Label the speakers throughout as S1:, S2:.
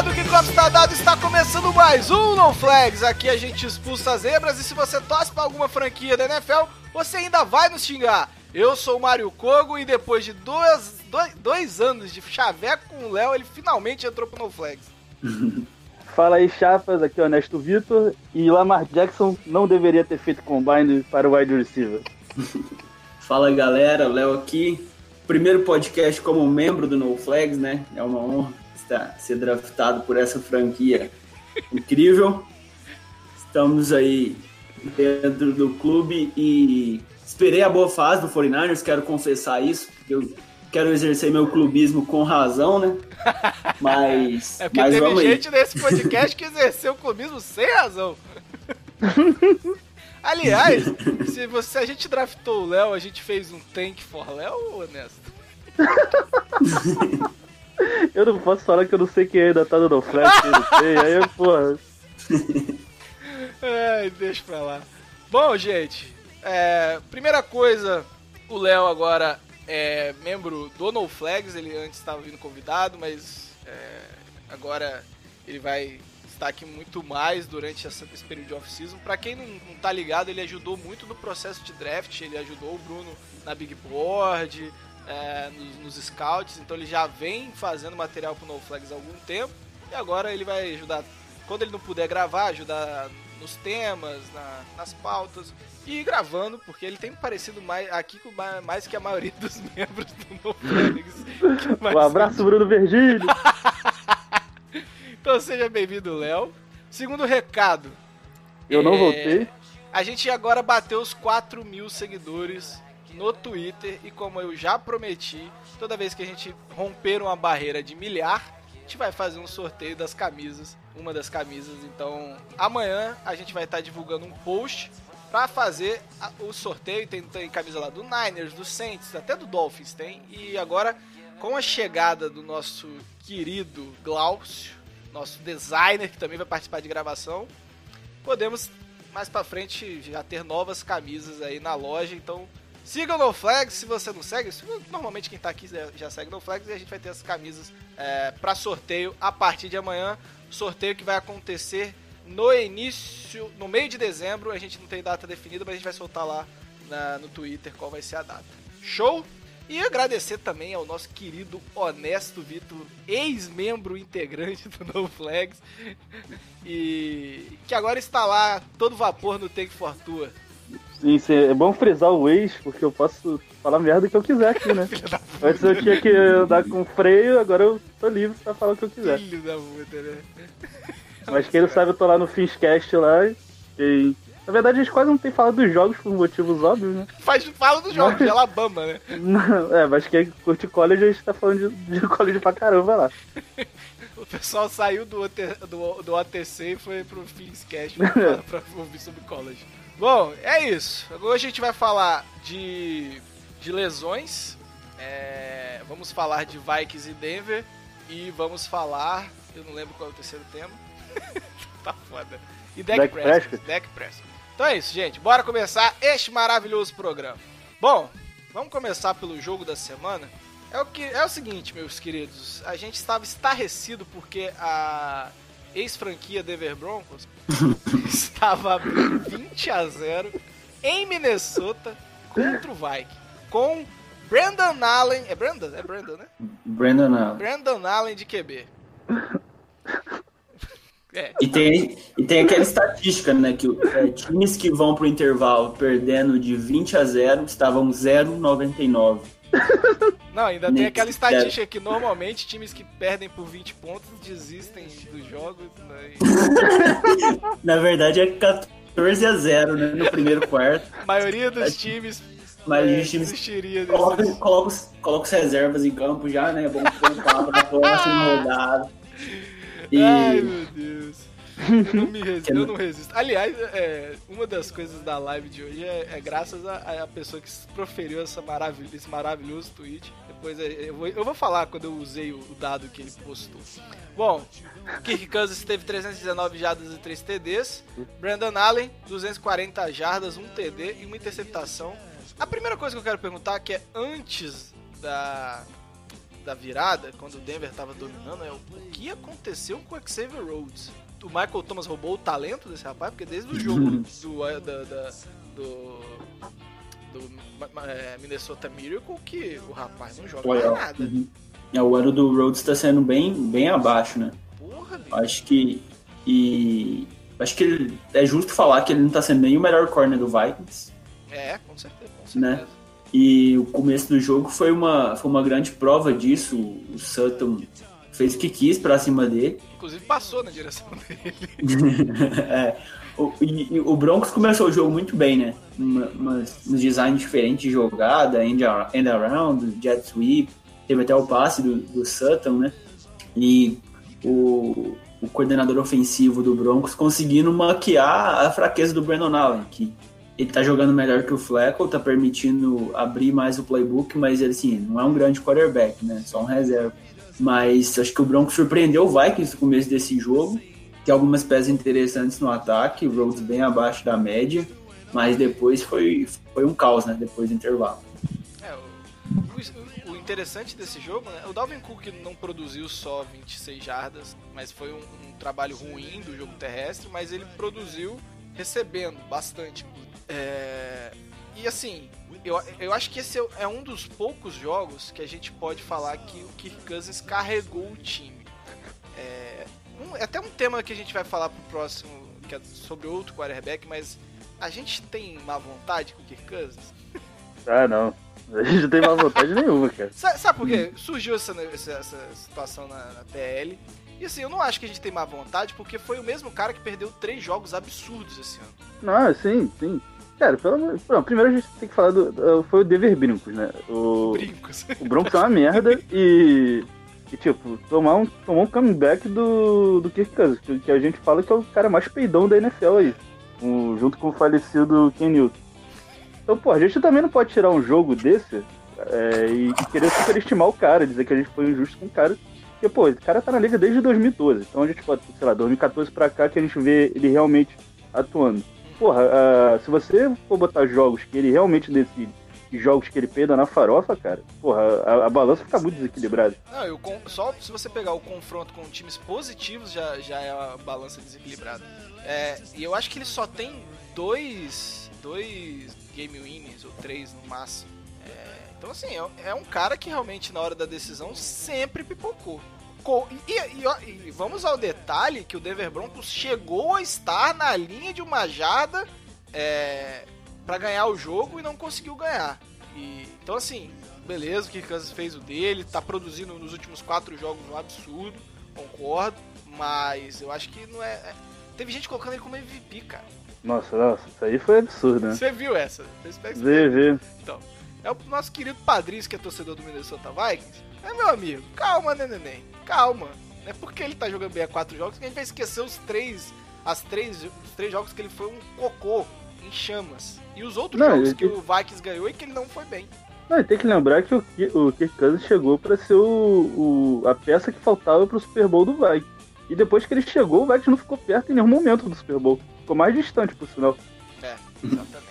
S1: Cambado que copo está dado, está começando mais um No Flags. Aqui a gente expulsa as zebras e se você torce para alguma franquia da NFL, você ainda vai nos xingar. Eu sou o Mário Kogo e depois de dois, dois, dois anos de chaveco com o Léo, ele finalmente entrou pro No Flags.
S2: Fala aí, chapas, aqui é o Ernesto Vitor. E Lamar Jackson não deveria ter feito combine para o wide receiver.
S3: Fala galera, Léo aqui. Primeiro podcast como membro do No Flags, né? É uma honra estar, ser draftado por essa franquia incrível. Estamos aí dentro do clube e esperei a boa fase do 49ers, quero confessar isso, porque eu quero exercer meu clubismo com razão, né? Mas,
S1: É porque
S3: mas
S1: teve
S3: vamos aí.
S1: gente nesse podcast que exerceu o clubismo sem razão. Aliás, se, você, se a gente draftou o Léo, a gente fez um tank for Léo, honesto?
S2: Eu não posso falar que eu não sei quem ainda tá no Flash, não sei. Aí, porra.
S1: Ai, deixa pra lá. Bom, gente, é, primeira coisa, o Léo agora é membro do No Flags, ele antes estava vindo convidado, mas é, agora ele vai estar aqui muito mais durante essa- esse período de off-season. Pra quem não, não tá ligado, ele ajudou muito no processo de draft, ele ajudou o Bruno na Big Board, é, nos, nos scouts, então ele já vem fazendo material pro No Flags há algum tempo, e agora ele vai ajudar quando ele não puder gravar, ajudar nos temas, na- nas pautas e gravando, porque ele tem parecido mais aqui com ma- mais que a maioria dos membros do No Flags.
S2: Um abraço, Bruno Virgílio.
S1: Então seja bem-vindo, Léo. Segundo recado.
S2: Eu não
S1: é,
S2: voltei.
S1: A gente agora bateu os 4 mil seguidores no Twitter e como eu já prometi, toda vez que a gente romper uma barreira de milhar, a gente vai fazer um sorteio das camisas, uma das camisas. Então, amanhã a gente vai estar divulgando um post pra fazer o sorteio. Tem, tem camisa lá do Niners, do Saints, até do Dolphins tem. E agora, com a chegada do nosso querido Glaucio, nosso designer que também vai participar de gravação, podemos mais pra frente já ter novas camisas aí na loja. Então, siga o No Flags se você não segue. se- Normalmente quem tá aqui já- segue o No Flags e a gente vai ter as camisas é, para sorteio a partir de amanhã. Sorteio que vai acontecer no início, no meio de dezembro. A gente não tem data definida, mas a gente vai soltar lá na- no Twitter qual vai ser a data. Show? E agradecer também ao nosso querido Honesto Vitor, ex-membro integrante do No Flags, e que agora está lá todo vapor no Take for
S2: Sim, é bom frisar o ex, porque eu posso falar merda que eu quiser aqui, né? Antes eu tinha que andar com freio, agora eu tô livre pra falar o que eu quiser.
S1: Filho da puta, né?
S2: Mas quem não sabe, eu tô lá no Finscast lá. E, na verdade, a gente quase não tem falado dos jogos por motivos óbvios, né?
S1: Faz, fala do jogo de Alabama, né?
S2: Não, é, mas quem curte college, a gente tá falando de, de college pra caramba lá.
S1: O pessoal saiu do, do, do OTC e foi pro Finscast pra, pra ouvir sobre college. Bom, é isso. Agora a gente vai falar de, de lesões. É, vamos falar de Vikings e Denver. E vamos falar. Eu não lembro qual é o terceiro tema. tá foda. E Prescott.
S2: Prescott.
S1: Dak Prescott. Então é isso, gente. Bora começar este maravilhoso programa. Bom, vamos começar pelo jogo da semana. É o, que, é o seguinte, meus queridos. A gente estava estarrecido porque a ex-franquia Denver Broncos estava abrindo 20 a 0 em Minnesota contra o Vikings. Com Brandon Allen. É Brandon? É Brandon, né?
S3: Brandon Allen.
S1: Brandon Allen de QB. É,
S3: E tem, e tem aquela estatística, né? Que é, times que vão pro intervalo perdendo de 20 a 0 estavam 0,99.
S1: Não, ainda tem aquela estatística que normalmente times que perdem por 20 pontos desistem dos jogos. Né?
S3: Na verdade é 14 a 0, né? No primeiro quarto.
S1: A maioria dos times
S3: Mas
S1: É,
S3: os times coloca, coloca, os, coloca os reservas em campo já, né? Vamos contar pra próxima rodada. E
S1: Ai, meu Deus. Eu não, resisto, eu não resisto. Aliás, é, uma das coisas da live de hoje é, é graças a, a pessoa que proferiu essa maravil- esse maravilhoso tweet. Depois é, eu vou, eu vou falar quando eu usei o, o dado que ele postou. Bom, Kirk Cousins teve 319 jardas e 3 TDs. Brandon Allen, 240 jardas, 1 TD e uma interceptação. A primeira coisa que eu quero perguntar, que é antes da, da virada, quando o Denver tava dominando, é o o que aconteceu com o Xavier Rhodes? O Michael Thomas roubou o talento desse rapaz, porque desde o jogo do, eh, da- da- do, do eh, Minnesota Miracle que o rapaz não joga mais nada.
S3: uhum. É, o ano do Rhodes tá sendo bem, bem abaixo, né?
S1: Porra.
S3: Acho que. E. Acho que ele- é justo falar que ele não tá sendo nem o melhor corner do Vikings.
S1: É, com certeza, com
S3: Né?
S1: certeza.
S3: E o começo do jogo foi uma, foi uma grande prova disso. O Sutton fez o que quis pra cima dele.
S1: Inclusive passou na direção dele.
S3: É, o, e- o Broncos começou o jogo muito bem, né? Uma, umas, uns design diferentes de jogada, end, ar- end around, jet sweep, teve até o passe do, do Sutton, né? E o, o coordenador ofensivo do Broncos conseguindo maquiar a fraqueza do Brandon Allen, que ele tá jogando melhor que o Flacco, tá permitindo abrir mais o playbook, mas ele assim, não é um grande quarterback, né? Só um reserva. Mas acho que o Broncos surpreendeu o Vikings no começo desse jogo. Tem algumas peças interessantes no ataque, o Rhodes bem abaixo da média, mas depois foi, foi um caos, né? Depois do intervalo.
S1: É, o, o- o interessante desse jogo, né? O Dalvin Cook não produziu só 26 jardas, mas foi um, um trabalho ruim do jogo terrestre, mas ele produziu recebendo bastante. É, e assim, eu, eu acho que esse é, é um dos poucos jogos que a gente pode falar que o Kirk Cousins carregou o time. É, um- é até um tema que a gente vai falar pro próximo, que é sobre outro quarterback, mas a gente tem má vontade com o Kirk Cousins?
S2: Ah, não. A gente não tem mais vontade nenhuma, cara.
S1: Sa- Sabe, por quê? Surgiu essa, essa, situação na, na TL. E assim, eu não acho que a gente tem má vontade, porque foi o mesmo cara que perdeu três jogos absurdos esse ano.
S2: Não, sim, sim. Cara, pelo. Não, primeiro a gente tem que falar do. do- Foi o Denver Brincos, né? O,
S1: Brincos.
S2: o Broncos é uma merda e. E tipo, tomar um, tomar um comeback do, do Kirk Cousins, que, que a gente fala que é o cara mais peidão da NFL aí. um- junto com o falecido Ken Newton. Então, pô, a gente também não pode tirar um jogo desse é, e, e querer superestimar o cara, dizer que a gente foi injusto com o cara. Porque, pô, esse cara tá na liga desde 2012. Então a gente pode, sei lá, 2014 pra cá que a gente vê ele realmente atuando. Porra, ah, se você for botar jogos que ele realmente decide e jogos que ele peida na farofa, cara, porra, a, a balança fica muito desequilibrada.
S1: Não, eu, só se você pegar o confronto com times positivos já, já é a balança desequilibrada. É, e eu acho que ele só tem dois, dois game winnings, ou três no máximo. É, então, assim, é, é um cara que realmente na hora da decisão sempre pipocou. E, e- e vamos ao detalhe que o Denver Broncos chegou a estar na linha de uma jarda é, para ganhar o jogo e não conseguiu ganhar. E, então, assim, beleza, o Cousins fez o dele, tá produzindo nos últimos quatro jogos um absurdo, concordo, mas eu acho que não é. é- Teve gente colocando ele como MVP, cara.
S2: Nossa, nossa, isso aí foi absurdo, né?
S1: Você viu essa? Que
S2: Vê, vê.
S1: então, é o nosso querido Padrinho, que é torcedor do Minnesota Vikings. É, meu amigo, calma, né, neném? Calma. Não é porque ele tá jogando bem há quatro jogos que a gente vai esquecer os três, as três, os três jogos que ele foi um cocô em chamas. E os outros
S2: Não,
S1: jogos que o Vikings ganhou e que ele não foi bem.
S2: Não, tem que lembrar que o, o Kirk Cousins chegou pra ser o, o- a peça que faltava pro Super Bowl do Vikings. E depois que ele chegou, o Vikings não ficou perto em nenhum momento do Super Bowl. Ficou mais distante, por sinal.
S1: É, exatamente.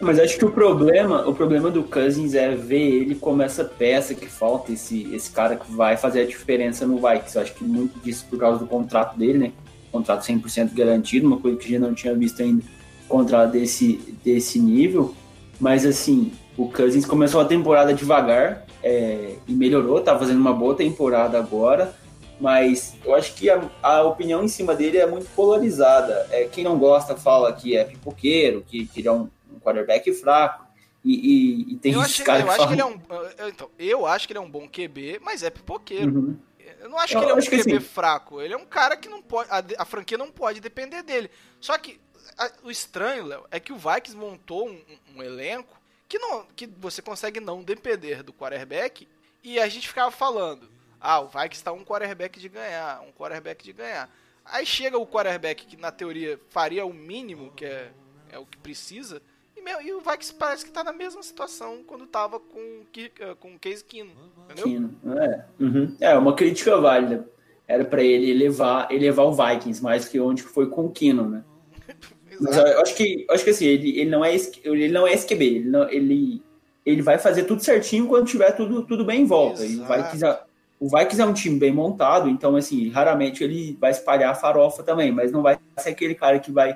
S3: Mas acho que o problema, o problema do Cousins é ver ele como essa peça que falta, esse, esse cara que vai fazer a diferença no Vikings. Eu acho que muito disso por causa do contrato dele, né? Contrato 100% garantido, uma coisa que a gente não tinha visto ainda, contrato desse, desse nível. Mas assim, o Cousins começou a temporada devagar é, e melhorou, tá fazendo uma boa temporada agora. Mas eu acho que a, a opinião em cima dele é muito polarizada. É, quem não gosta fala que é pipoqueiro, que, que ele é um quarterback fraco. E, e- e tem
S1: Eu,
S3: esses
S1: acho,
S3: caras
S1: eu
S3: que
S1: acho que
S3: falam...
S1: ele é um. eu- Então, eu acho que ele é um bom QB, mas é pipoqueiro.
S3: Uhum.
S1: Eu não acho
S3: Eu
S1: que ele é um
S3: que
S1: QB
S3: assim-
S1: fraco. Ele é um cara que não pode. A, a franquia não pode depender dele. Só que a- o estranho, Léo, é que o Vikings montou um, um- um elenco que, não, que você consegue não depender do quarterback e a gente ficava falando, ah, o Vikings está um quarterback de ganhar, um quarterback de ganhar. Aí chega o quarterback que na teoria faria o mínimo, que é, é o que precisa, e, meu, e o Vikings parece que tá na mesma situação quando tava com, eh, com o Case Keenum, entendeu?
S3: Kino. É, uhum. é uma crítica válida. Era pra ele elevar, elevar o Vikings mais que onde foi com o Kino, né? Mas eu acho que, eu acho que assim, ele, ele, não é, ele não é SQB, ele, não, ele, ele vai fazer tudo certinho quando tiver tudo, tudo bem em volta. E o
S1: Exato.
S3: Vikings, é, o Vikings é um time bem montado, então assim, raramente ele vai espalhar a farofa também, mas não vai ser aquele cara que vai,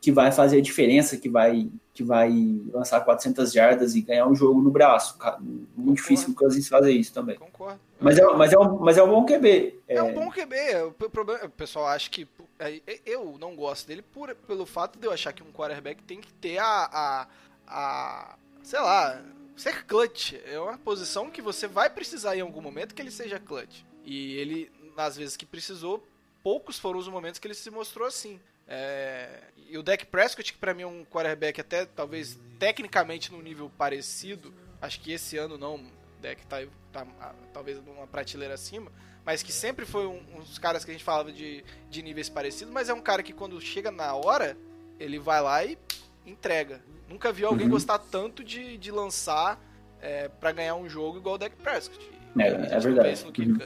S3: que vai fazer a diferença, que vai, que vai lançar 400 jardas e ganhar um jogo no braço. cara. Muito difícil o Cousins fazer isso também.
S1: Concordo.
S3: Mas é, mas é, um, mas é um bom QB.
S1: É um bom QB. O problema, o pessoal acha que. é, Eu não gosto dele por, pelo fato de eu achar que um quarterback tem que ter a. a, a sei lá, ser clutch. É uma posição que você vai precisar em algum momento que ele seja clutch. E ele, nas vezes que precisou, poucos foram os momentos que ele se mostrou assim. É, e o Dak Prescott, que pra mim é um quarterback até talvez tecnicamente num nível parecido, acho que esse ano não, o Dak tá, tá ah, talvez numa prateleira acima, mas que sempre foi um, um dos caras que a gente falava de, de níveis parecidos, mas é um cara que quando chega na hora, ele vai lá e entrega. Nunca vi alguém
S3: Uhum.
S1: gostar tanto de, de lançar é, para ganhar um jogo igual o Dak Prescott.
S3: É, é verdade. Uhum.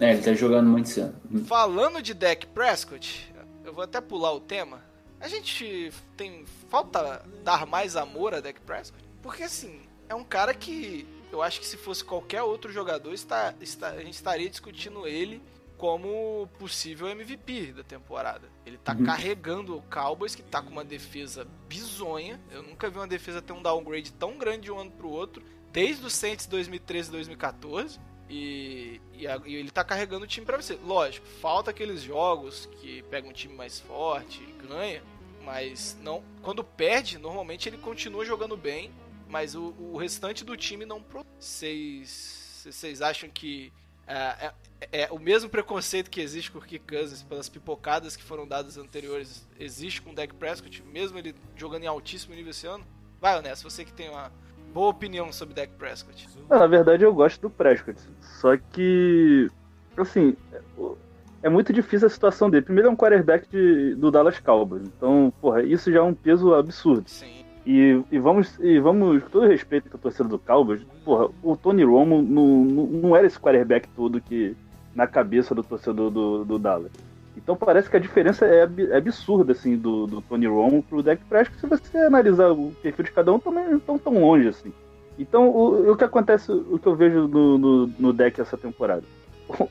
S3: É, ele tá jogando muito esse ano. Uhum.
S1: Falando de Dak Prescott, eu vou até pular o tema. A gente tem falta dar mais amor a Dak Prescott, porque assim é um cara que eu acho que se fosse qualquer outro jogador está, está- a gente estaria discutindo ele como possível MVP da temporada. Ele tá
S3: Uhum.
S1: carregando o Cowboys que tá com uma defesa bizonha. Eu nunca vi uma defesa ter um downgrade tão grande de um ano pro outro, desde o Saints 2013 e 2014. E, e, a- e ele tá carregando o time pra você. Lógico, falta aqueles jogos que pega um time mais forte e ganha, mas não. Quando perde, normalmente ele continua jogando bem, mas o, o restante do time não. Vocês vocês acham que é, é- é o mesmo preconceito que existe com o Kirk Cousins pelas pipocadas que foram dadas anteriores existe com o Dak Prescott, mesmo ele jogando em altíssimo nível esse ano? Vai, Honesto, você que tem uma boa opinião sobre Dak Prescott.
S2: Não, na verdade eu gosto do Prescott. Só que, assim, é muito difícil a situação dele. Primeiro é um quarterback de- do Dallas Cowboys. Então, porra, isso já é um peso absurdo.
S1: Sim.
S2: E, e vamos, e vamos, com todo respeito à torcida do Cowboys, porra, o Tony Romo não, não, não era esse quarterback todo que na cabeça do torcedor do, do Dallas. Então parece que a diferença é, é absurda, assim, do, do Tony Romo pro Dak Prescott. Se você analisar o perfil de cada um, também não estão tão longe, assim. Então, o, o que acontece, o que eu vejo no, no, no deck essa temporada?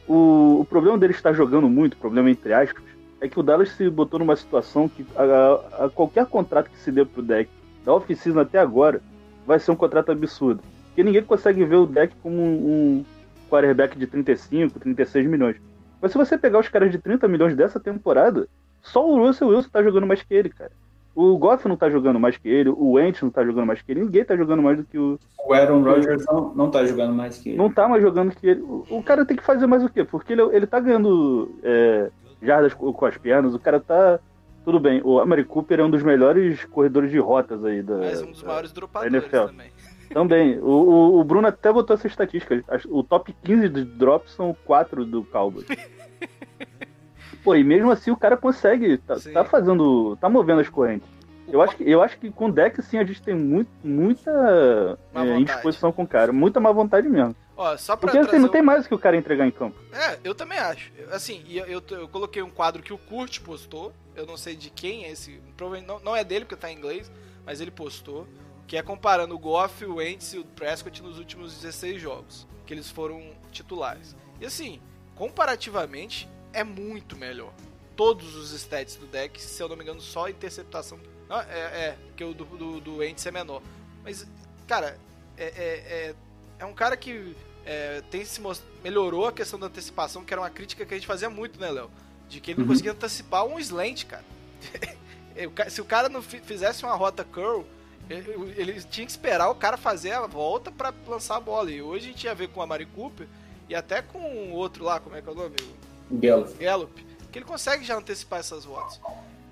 S2: O, o problema dele estar jogando muito, problema entre aspas, é que o Dallas se botou numa situação que a, a qualquer contrato que se dê pro deck da off-season até agora vai ser um contrato absurdo. Porque ninguém consegue ver o deck como um, um quarterback de 35, 36 milhões. Mas se você pegar os caras de 30 milhões dessa temporada, só o Russell Wilson tá jogando mais que ele, cara. O Goff não tá jogando mais que ele, o Wentz não tá jogando mais que ele, ninguém tá jogando mais do que o,
S3: O Aaron Rodgers não, não tá jogando mais que ele.
S2: não tá mais jogando que ele. O, o cara tem que fazer mais o quê? Porque ele, ele tá ganhando é, jardas com, com as pernas, o cara tá. Tudo bem, o Amari Cooper é um dos melhores corredores de rotas aí da.
S1: Mas um dos
S2: da-
S1: maiores dropadores
S2: NFL.
S1: também.
S2: Também. O, o, o Bruno até botou essa estatística. O top 15 de drops são 4 do Cowboys. Pô, e mesmo assim o cara consegue. Tá, tá fazendo. tá movendo as correntes. Eu acho, que, eu acho que com o deck, sim, a gente tem muito, muita é, indisposição com o cara. Muita má vontade mesmo.
S1: Ó,
S2: Porque assim, não
S1: um-
S2: tem mais o que o cara entregar em campo.
S1: É, eu também acho. Assim, eu, eu, eu coloquei um quadro que o Kurt postou. Eu não sei de quem é esse. Provavelmente não, não é dele, porque tá em inglês, mas ele postou. Que é comparando o Goff, o Wentz e o Prescott nos últimos 16 jogos. Que eles foram titulares. E assim, comparativamente, é muito melhor. Todos os stats do deck, se eu não me engano, só a interceptação. Não, é, é, porque o do, do, do Wentz é menor. Mas, cara, é, é, é, é um cara que é, tem se most... melhorou a questão da antecipação, que era uma crítica que a gente fazia muito, né, Léo? De que ele não
S3: Uhum.
S1: conseguia antecipar um slant, cara. Se o cara não fi- fizesse uma rota curl, ele, ele tinha que esperar o cara fazer a volta pra lançar a bola. E hoje a gente ia ver com a Mari Cooper e até com o outro lá, como é que é o nome?
S3: Gallup.
S1: Gallup, que ele consegue já antecipar essas rotas.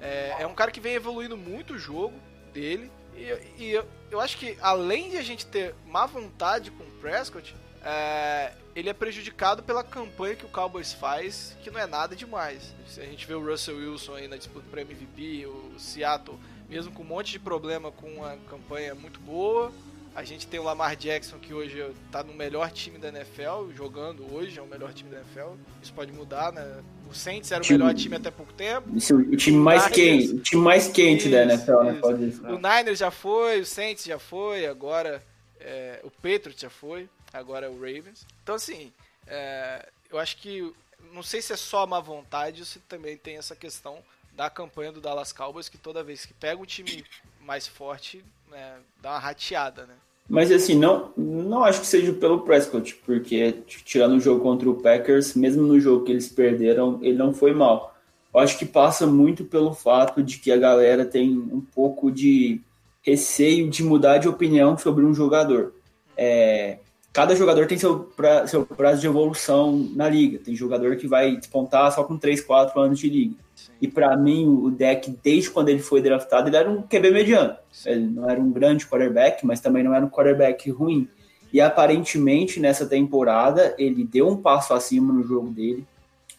S1: É, é um cara que vem evoluindo muito o jogo dele E, e eu, eu acho que além de a gente ter má vontade com o Prescott, é, ele é prejudicado pela campanha que o Cowboys faz, que não é nada demais. A gente vê o Russell Wilson aí na disputa para MVP, o Seattle, mesmo com um monte de problema com uma campanha muito boa. A gente tem o Lamar Jackson que hoje tá no melhor time da NFL, jogando hoje, é o melhor time da NFL. Isso pode mudar, né? O Saints era o
S3: Time-
S1: melhor time até pouco tempo.
S3: É o time mais
S1: Niners.
S3: quente, o time mais quente da
S1: Isso,
S3: NFL, né?
S1: isso.
S3: Pode dizer.
S1: O Niners já foi, o Saints já foi, agora é, o Patriots já foi, agora é o Ravens. Então, assim, é, eu acho que, não sei se é só má vontade ou se também tem essa questão da campanha do Dallas Cowboys, que toda vez que pega o time mais forte, né, dá uma rateada, né?
S3: Mas assim, não, não acho que seja pelo Prescott, porque tirando o jogo contra o Packers, mesmo no jogo que eles perderam, ele não foi mal. Eu acho que passa muito pelo fato de que a galera tem um pouco de receio de mudar de opinião sobre um jogador. É, cada jogador tem seu, pra, seu prazo de evolução na liga. Tem jogador que vai despontar só com 3, 4 anos de liga. E para mim, o deck, desde quando ele foi draftado, ele era um QB mediano. Ele não era um grande quarterback, mas também não era um quarterback ruim. E aparentemente, nessa temporada, ele deu um passo acima no jogo dele.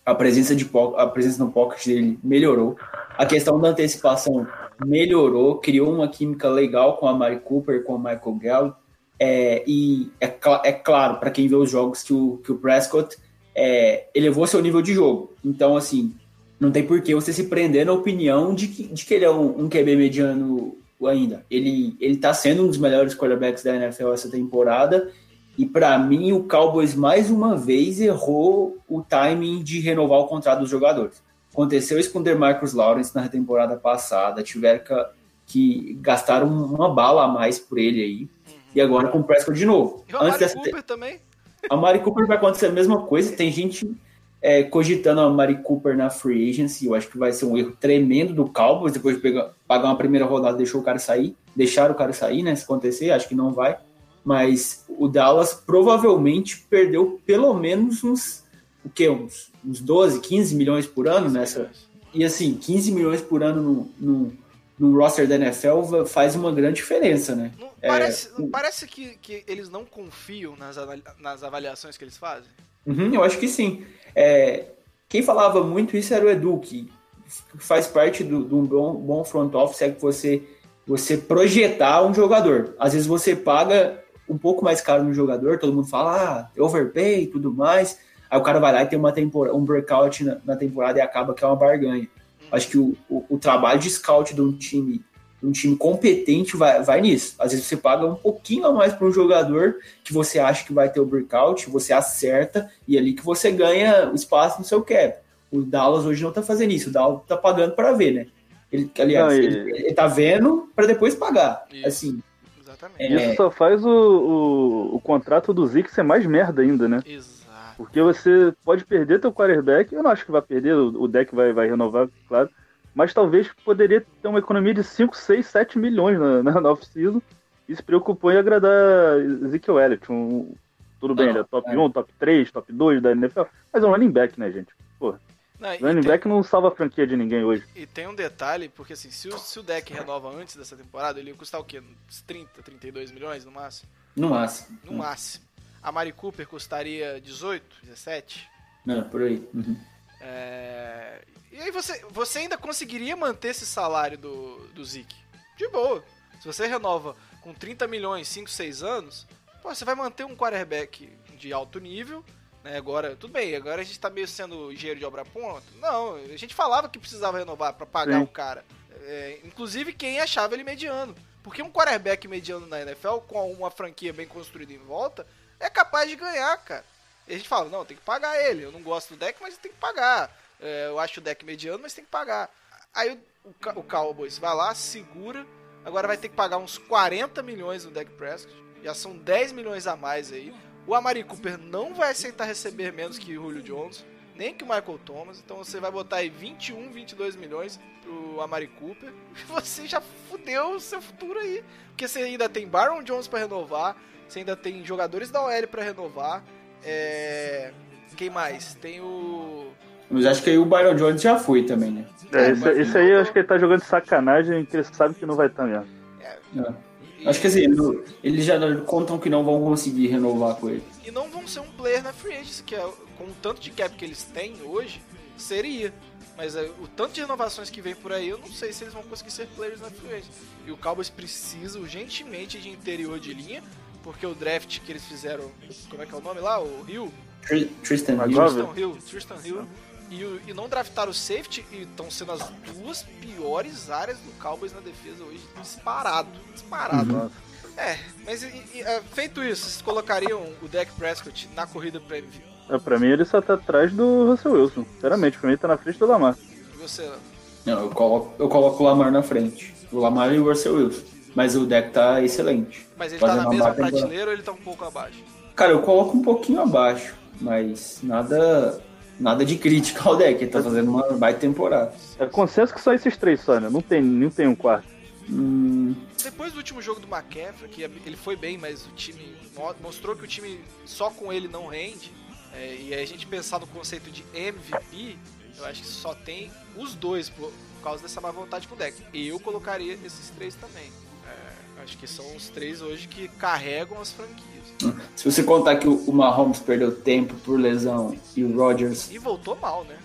S3: A presença, de, a presença no pocket dele melhorou. A questão da antecipação melhorou. Criou uma química legal com a Mari Cooper, com o Michael Gallup. É, e é, cla- é claro, para quem vê os jogos, que o, que o Prescott é, elevou seu nível de jogo. Então, assim, não tem por que você se prender na opinião de que, de que ele é um, um QB mediano ainda. Ele, ele tá sendo um dos melhores quarterbacks da NFL essa temporada. E para mim, o Cowboys mais uma vez errou o timing de renovar o contrato dos jogadores. Aconteceu isso com o DeMarcus Lawrence na temporada passada. Tiveram que, gastar uma bala a mais por ele aí. E agora com o Prescott de novo.
S1: E o
S3: Antes dessa,
S1: Cooper também.
S3: a Mari Cooper vai acontecer a mesma coisa. Tem gente é, cogitando a Mari Cooper na free agency. Eu acho que vai ser um erro tremendo do Cowboys depois de pegar, pagar uma primeira rodada deixou o cara sair. Deixar o cara sair, né? Se acontecer, acho que não vai. Mas o Dallas provavelmente perdeu pelo menos uns, o quê? Uns, uns 12, 15 milhões por ano nessa. E assim, 15 milhões por ano no, no, no roster da NFL faz uma grande diferença, né?
S1: Não
S3: É,
S1: parece, não parece que, que eles não confiam nas, nas avaliações que eles fazem?
S3: Uhum, eu acho que sim. É, quem falava muito isso era o Edu, que faz parte do- de um bom, bom front office, é que você, você projetar um jogador. Às vezes você paga um pouco mais caro no jogador, todo mundo fala, ah, overpay e tudo mais. Aí o cara vai lá e tem uma tempora, um breakout na, na temporada e acaba que é uma barganha. Acho que o, o, o trabalho de scout de um time, um time competente vai, vai nisso. Às vezes você paga um pouquinho a mais para um jogador que você acha que vai ter o breakout, você acerta e é ali que você ganha espaço no seu cap. O Dallas hoje não tá fazendo isso, o Dallas tá pagando para ver, né? Ele, aliás,
S2: Não, e-
S3: ele, ele tá vendo para depois pagar.
S1: Isso.
S3: Assim,
S1: Exatamente.
S3: É.
S2: Isso só faz o, o, o contrato do Zeke ser mais merda ainda, né?
S1: Exato.
S2: Porque você pode perder teu quarterback, eu não acho que vai perder, o o deck vai, vai renovar, claro. Mas talvez poderia ter uma economia de 5, 6, 7 milhões na, na, na off-season e se preocupou em agradar Ezekiel Elliott. Um, tudo bem,
S3: Não,
S2: ele é top
S3: é.
S2: 1, top 3, top 2 da NFL, mas é um running back, né, gente?
S1: Não, e,
S2: Running
S1: tem,
S2: back não salva a franquia de ninguém hoje.
S1: e tem um detalhe, porque assim, se o, se o deck renova antes dessa temporada, ele ia custar o quê? Uns 30, 32 milhões no máximo?
S3: no máximo.
S1: No máximo. A Mari Cooper custaria 18, 17?
S3: Não, por aí. Uhum.
S1: Aí você, você ainda conseguiria manter esse salário do, do Zeke? De boa. Se você renova com 30 milhões, 5, 6 anos, pô, você vai manter um quarterback de alto nível, né? Agora, tudo bem, agora a gente tá meio sendo engenheiro de obra ponta. Não, a gente falava que precisava renovar pra pagar
S2: Sim.
S1: o cara. É, inclusive quem achava ele mediano. Porque um quarterback mediano na NFL, com uma franquia bem construída em volta, é capaz de ganhar, cara. E a gente fala, não, tem que pagar ele. Eu não gosto do deck, mas tem que pagar. É, eu acho o deck mediano, mas tem que pagar. Aí o, o, o Cowboys vai lá, segura. Agora vai ter que pagar uns 40 milhões no deck Prescott. Já são 10 milhões a mais aí. O Amari Cooper não vai aceitar receber menos que o Julio Jones, nem que o Michael Thomas. Então você vai botar aí 21, 22 milhões pro Amari Cooper. E você já fudeu o seu futuro aí. Porque você ainda tem Baron Jones pra renovar. Você ainda tem jogadores da OL pra renovar. É... Quem mais? Tem o.
S3: Mas acho que aí o Byron Jones já foi também, né?
S2: É,
S1: É,
S2: esse,
S1: mas-
S2: esse aí eu acho que ele tá jogando de sacanagem, que ele sabe que não vai estar mesmo.
S3: É. Acho que assim, eles já contam que não vão conseguir renovar com ele.
S1: E não vão ser um player na free agency, que é, com o tanto de cap que eles têm hoje, seria. Mas é, o tanto de renovações que vem por aí, eu não sei se eles vão conseguir ser players na free agency. E o Cowboys precisa urgentemente de interior de linha, porque o draft que eles fizeram, como é que é o nome lá? O Hill?
S3: Tr- Tristan Hill.
S1: Tristan Hill, Tristan Hill. E, e não draftaram o safety e estão sendo as duas piores áreas do Cowboys na defesa hoje, disparado, disparado.
S2: Nossa.
S1: É, mas e- e, é, feito isso, vocês colocariam o Dak Prescott na corrida pra MVP?
S2: É, pra mim ele só tá atrás do Russell Wilson. Sinceramente, pra mim ele tá na frente do Lamar.
S1: E você,
S3: Não, eu coloco, eu coloco o Lamar na frente. O Lamar e o Russell Wilson. Mas o deck tá excelente.
S1: mas ele tá
S3: Fazendo
S1: na mesma prateleira ou ele tá um pouco abaixo?
S3: Cara, eu coloco um pouquinho abaixo, mas nada nada de crítica ao deck. Ele tá fazendo uma baita temporada.
S2: É consenso que só esses três só, né? Não tem, não tem um quarto.
S3: Hum,
S1: Depois do último jogo do McCaffrey, que ele foi bem, mas o time mo- mostrou que o time só com ele não rende. é, e aí a gente pensar no conceito de MVP, eu acho que só tem os dois por, por causa dessa má vontade com o deck. Eu colocaria esses três também. É, acho que são os três hoje que carregam as franquias.
S3: se você contar que o Mahomes perdeu tempo por lesão e o Rodgers
S1: E voltou mal, né?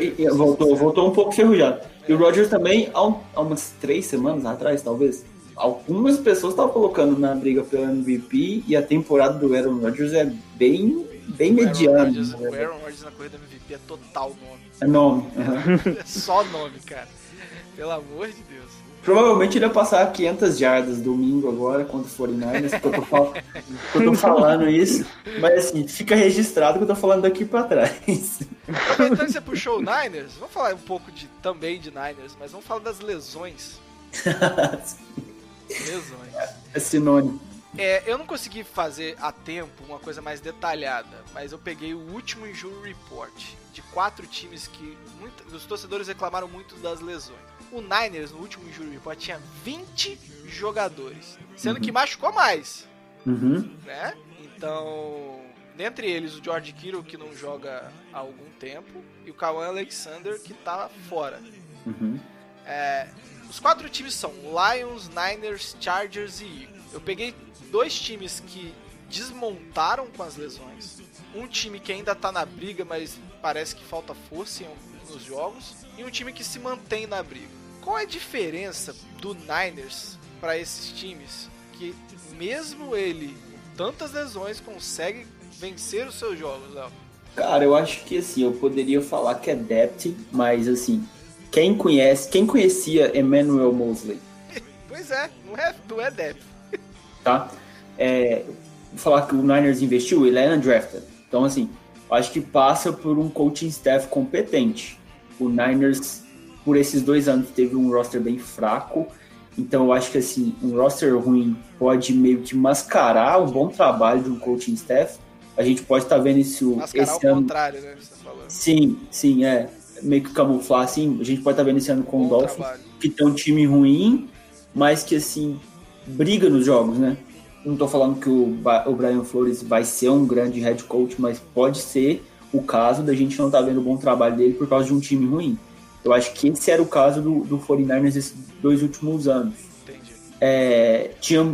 S3: E- e voltou, voltou um pouco ferrujado. E o Rodgers também, há, um- há umas três semanas atrás, talvez, algumas pessoas estavam colocando na briga pelo MVP e a temporada do Aaron Rodgers é bem, bem mediana. Né?
S1: O Aaron Rodgers na corrida MVP é total nome.
S3: É nome.
S1: É só nome, cara. Pelo amor de Deus.
S3: Provavelmente ele ia passar 500 jardas domingo agora contra o 49ers, que eu tô, fal- eu tô falando isso. Mas assim, fica registrado que eu tô falando daqui pra trás.
S1: Aproveitando que você puxou o Niners, vamos falar um pouco de, também de Niners, mas vamos falar das lesões. Lesões.
S3: É sinônimo.
S1: É, eu não consegui fazer a tempo uma coisa mais detalhada, mas eu peguei o último injury report de quatro times que os torcedores reclamaram muito das lesões. O Niners, no último injury report, tinha 20 jogadores, sendo que machucou mais.
S3: Uhum.
S1: né? Então, dentre eles o George Kittle que não joga há algum tempo e o Kawan Alexander que tá fora.
S3: Uhum.
S1: É, os quatro times são Lions, Niners, Chargers e Eagles. Eu peguei dois times que desmontaram com as lesões, um time que ainda tá na briga, mas parece que falta força em alguns nos jogos, e um time que se mantém na briga. Qual é a diferença do Niners para esses times que mesmo ele com tantas lesões consegue vencer os seus jogos, Léo?
S3: Cara, eu acho que assim, eu poderia falar que é depth, mas assim, quem conhece, quem conhecia Emmanuel Mosley,
S1: Pois é, não é, não é depth.
S3: tá? É, vou falar que o Niners investiu, ele é undrafted. Então, assim, eu acho que passa por um coaching staff competente. O Niners, por esses dois anos, teve um roster bem fraco. Então, eu acho que, assim, um roster ruim pode meio que mascarar um bom trabalho de um coaching staff. A gente pode estar vendo isso
S1: Mascarar
S3: esse
S1: o
S3: ano.
S1: contrário, né? Você tá falando.
S3: Sim, sim, é. Meio que camuflar, assim. A gente pode estar vendo esse ano com o
S1: Bom
S3: Dolphins
S1: trabalho.
S3: que tem um time ruim, mas que assim briga nos jogos, né? Não tô falando que o, o Brian Flores vai ser um grande head coach, mas pode ser o caso da gente não tá vendo o bom trabalho dele por causa de um time ruim. Eu acho que esse era o caso do, do 49ers esses dois últimos anos. É, tinha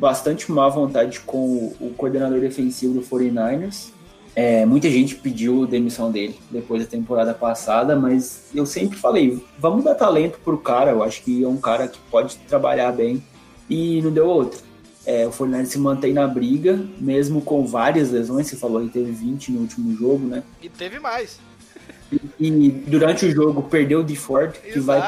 S3: bastante má vontade com o, o coordenador defensivo do 49ers. É, muita gente pediu demissão dele depois da temporada passada, mas eu sempre falei, vamos dar talento pro cara, eu acho que é um cara que pode trabalhar bem e não deu outro. É, o 49ers se mantém na briga, mesmo com várias lesões, você falou que teve 20 no último jogo, né?
S1: E teve mais.
S3: E durante o jogo perdeu o DeFord, que vai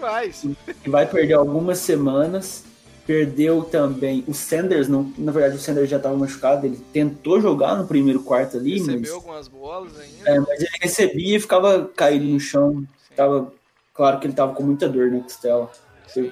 S1: mais.
S3: que vai perder algumas semanas. Perdeu também o Sanders, não, na verdade o Sanders já estava machucado, ele tentou jogar no primeiro quarto ali,
S1: Recebeu
S3: mas,
S1: algumas bolas ainda.
S3: é, mas ele recebia e ficava caído no chão. Tava, claro que ele estava com muita dor na costela.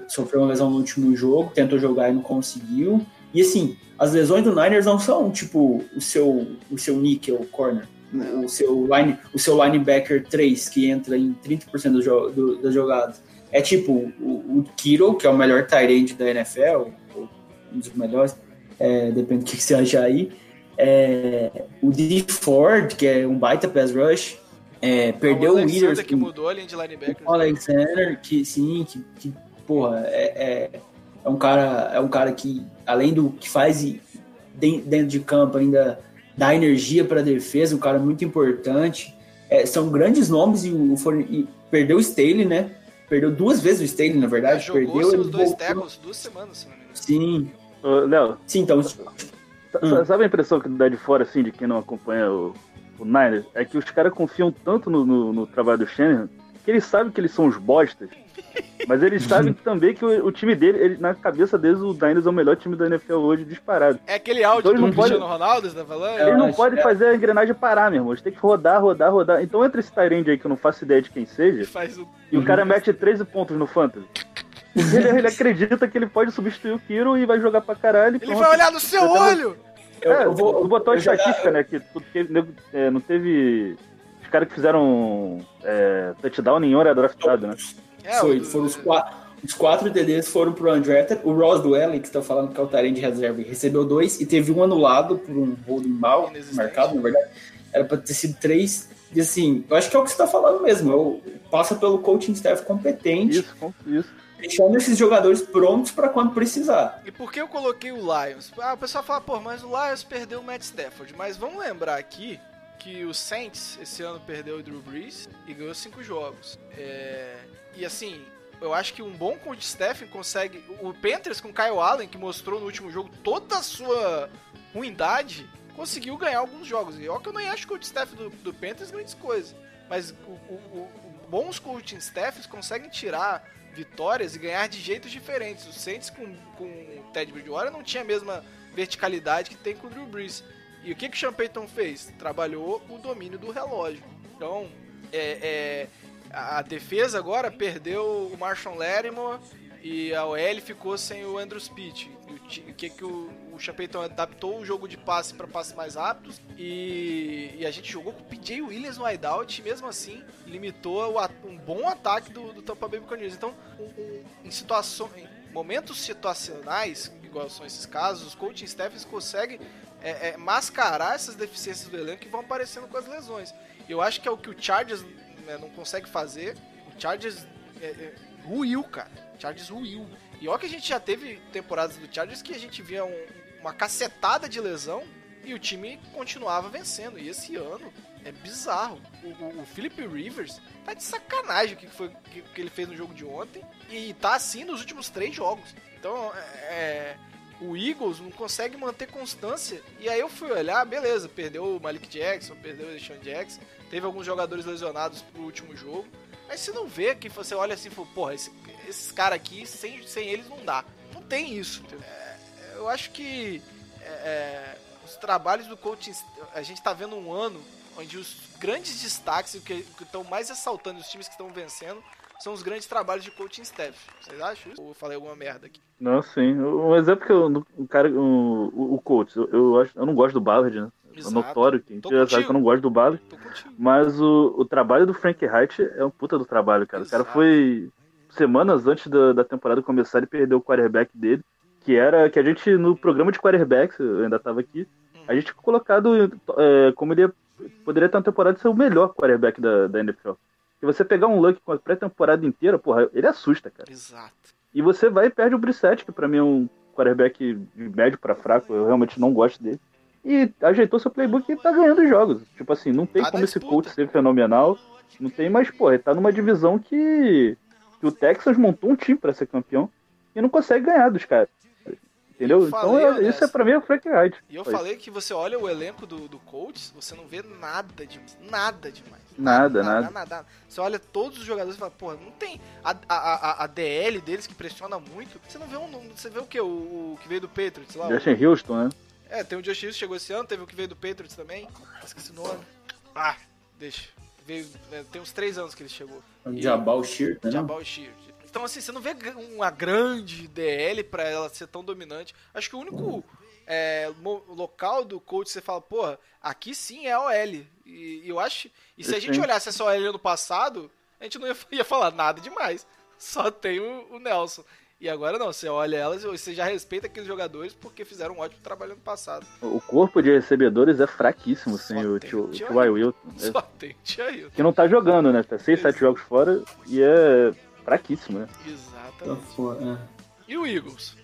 S3: Sofreu uma lesão no último jogo, tentou jogar e não conseguiu. E assim, as lesões do Niners não são tipo o seu, o seu nickel corner.
S1: Não.
S3: O seu, line, o seu linebacker 3, que entra em 30% do jo- do- das jogadas. É tipo o, o Kittle, que é o melhor tight end da NFL, ou um dos melhores, é, depende do que você achar aí. É, o D. Ford, que é um baita pass rush, é, perdeu o,
S1: Alexander
S3: Witherspoon.
S1: que mudou a linha de linebacker.
S3: O Alexander, que sim, que, que porra, é, é- É um cara, é um cara que, além do que faz e- den- dentro de campo, ainda dá energia para a defesa, um cara muito importante. É, são grandes nomes e o Forne- e perdeu o Staley, né? Perdeu duas vezes o Staley, na verdade.
S1: jogou
S3: perdeu,
S1: seus
S3: ele
S1: dois tackles duas semanas, se não me engano.
S3: Sim,
S2: Ô, Léo,
S3: sim, então. Hum.
S2: sabe a impressão que dá de fora, assim, de quem não acompanha o, o Niners? É que os caras confiam tanto no, no- no trabalho do Shanahan que eles sabem que eles são os bostas, mas eles sabem também que o, o time dele, ele- na cabeça deles, o Niners é o melhor time da NFL hoje, disparado.
S1: É aquele áudio
S2: Então ele
S1: do
S2: não pode-
S1: Cristiano Ronaldo, você tá falando?
S3: Eu
S2: Eles não
S3: acho-
S2: podem
S3: é.
S2: fazer a engrenagem parar, meu irmão. Eles têm que rodar, rodar, rodar. Então entra esse Tyrande aí que eu não faço ideia de quem
S1: Ele
S2: seja,
S1: o...
S2: e o cara mete 13 pontos no Fantasy. Ele, ele acredita que ele pode substituir o Kiro e vai jogar pra caralho.
S1: Ele
S2: pronto.
S1: vai olhar no seu
S2: Eu
S1: olho!
S3: Eu,
S2: é,
S3: eu vou,
S2: tu botou a
S3: eu já-
S2: estatística, né? Que é, não teve. Os caras que fizeram é, touchdown nenhum era draftado, né?
S1: É,
S3: foi, foram os quatro. Os quatro TDs foram pro undrafted. O Ross Dwelly, que está falando que é o Tyrant de reserva, recebeu dois e teve um anulado por um holding mal marcado, na verdade. Era para ter sido três. E assim, eu acho que é o que você está falando mesmo. Eu, passa pelo coaching staff competente,
S2: Isso, isso.
S3: deixando esses jogadores prontos para quando precisar.
S1: E por que eu coloquei o Lions? Ah, o pessoal fala, pô, mas o Lions perdeu o Matt Stafford. Mas vamos lembrar aqui que o Saints esse ano perdeu o Drew Brees e ganhou cinco jogos. É, E assim, eu acho que um bom coach staff consegue. O Panthers com Kyle Allen, que mostrou no último jogo toda a sua ruindade, conseguiu ganhar alguns jogos. E ó que eu nem acho o coach staff do, do Panthers grandes coisas. Mas o- o- o- bons coaching staffs conseguem tirar vitórias e ganhar de jeitos diferentes. O Saints com, com o Ted Bridgewater não tinha a mesma verticalidade que tem com o Drew Brees. E o que, que o Sean Payton fez? Trabalhou o domínio do relógio. Então, é, é, a defesa agora perdeu o Marshall Lattimore e a OL ficou sem o Andrew. E O que, que o, o Payton adaptou o jogo de passe para passes mais rápidos e, e a gente jogou com o PJ Williams no wideout e mesmo assim limitou o um bom ataque do, do Tampa Bay Buccaneers. Então, um- um- em, situações, momentos situacionais, igual são esses casos, os coaching staffs conseguem é, é, mascarar essas deficiências do elenco que vão aparecendo com as lesões. Eu acho que é o que o Chargers né, não consegue fazer. O Chargers é, é, ruiu, cara. Chargers ruiu. E olha que a gente já teve temporadas do Chargers que a gente via um- uma cacetada de lesão e o time continuava vencendo. E esse ano é bizarro. O, o, o Philip Rivers tá de sacanagem o que, foi, que, que ele fez no jogo de ontem. E tá assim nos últimos três jogos. Então, é, o Eagles não consegue manter constância. E aí eu fui olhar, beleza, perdeu o Malik Jackson, perdeu o Deshaun Jackson, teve alguns jogadores lesionados pro último jogo. Mas você não vê que você olha assim e fala, porra, esse- esses caras aqui, sem, sem eles não dá. Não tem isso. É, eu acho que é, é, os trabalhos do coaching, a gente tá vendo um ano onde os grandes destaques, o que estão mais ressaltando, os times que estão vencendo, são os grandes trabalhos de coaching staff. Vocês acham isso? Ou eu falei alguma merda aqui?
S2: Não, sim. Um exemplo que eu, o cara, o, o o Colts, eu, eu, acho, eu não gosto do Ballard, né? É
S1: Exato.
S2: notório, que a gente já sabe que eu não gosto do Ballard. Mas o, o trabalho do Frank Reich é um puta do trabalho, cara. O cara
S1: Exato.
S2: foi semanas antes da, da temporada começar, ele perdeu o quarterback dele, que era que a gente, no programa de quarterbacks, eu ainda tava aqui, a gente colocado é, como ele ia- poderia ter uma temporada ser o melhor quarterback da, da NFL. Se você pegar um Luck com a pré-temporada inteira, porra, ele assusta, cara.
S1: Exato.
S2: E você vai e perde o Brissett, que pra mim é um quarterback de médio pra fraco, eu realmente não gosto dele. E ajeitou seu playbook e tá ganhando jogos. Tipo assim, não tem
S1: Tá
S2: como esse coach ser fenomenal. Não tem, mas, pô, ele tá numa divisão que, que o Texas montou um time pra ser campeão e não consegue ganhar dos caras. Entendeu?
S1: Eu
S2: Então,
S1: falei, Ernesto.
S2: isso é pra mim é o Frank Wright.
S1: E eu
S2: Foi.
S1: falei que você olha o elenco do, do Colts, você não vê nada de nada demais.
S2: Nada,
S1: nada, nada. Você olha todos os jogadores e fala, porra, não tem. A, a, a, a DL deles que pressiona muito. Você não vê um. Você vê o que? O, o que veio do Patriots lá? o-
S2: Justin Houston, né?
S1: É, tem o Josh Hughes que chegou esse ano, teve o que veio do Patriots também. Esqueci o nome. Ah, deixa. Veio, é, tem uns três anos que ele chegou.
S3: O Jabal Shear, né?
S1: Jabal Sheard. Então, assim, você não vê uma grande DL pra ela ser tão dominante. Acho que o único é, local do coach que você fala, porra, aqui sim é a OL. E, eu acho. E se a gente olhasse essa OL ano passado, a gente não ia, ia falar nada demais. Só tem o, o Nelson. E agora não, você olha elas e você já respeita aqueles jogadores porque fizeram um ótimo trabalho ano passado.
S2: O corpo de recebedores é fraquíssimo sem
S1: Só
S2: o tio. Wilton. É,
S1: Só tem o Tia Hilton.
S2: que não tá jogando, né? Tá 6, 7 jogos fora e é fraquíssimo, né?
S3: Tá
S1: Exatamente.
S3: fora, é.
S1: E o Eagles?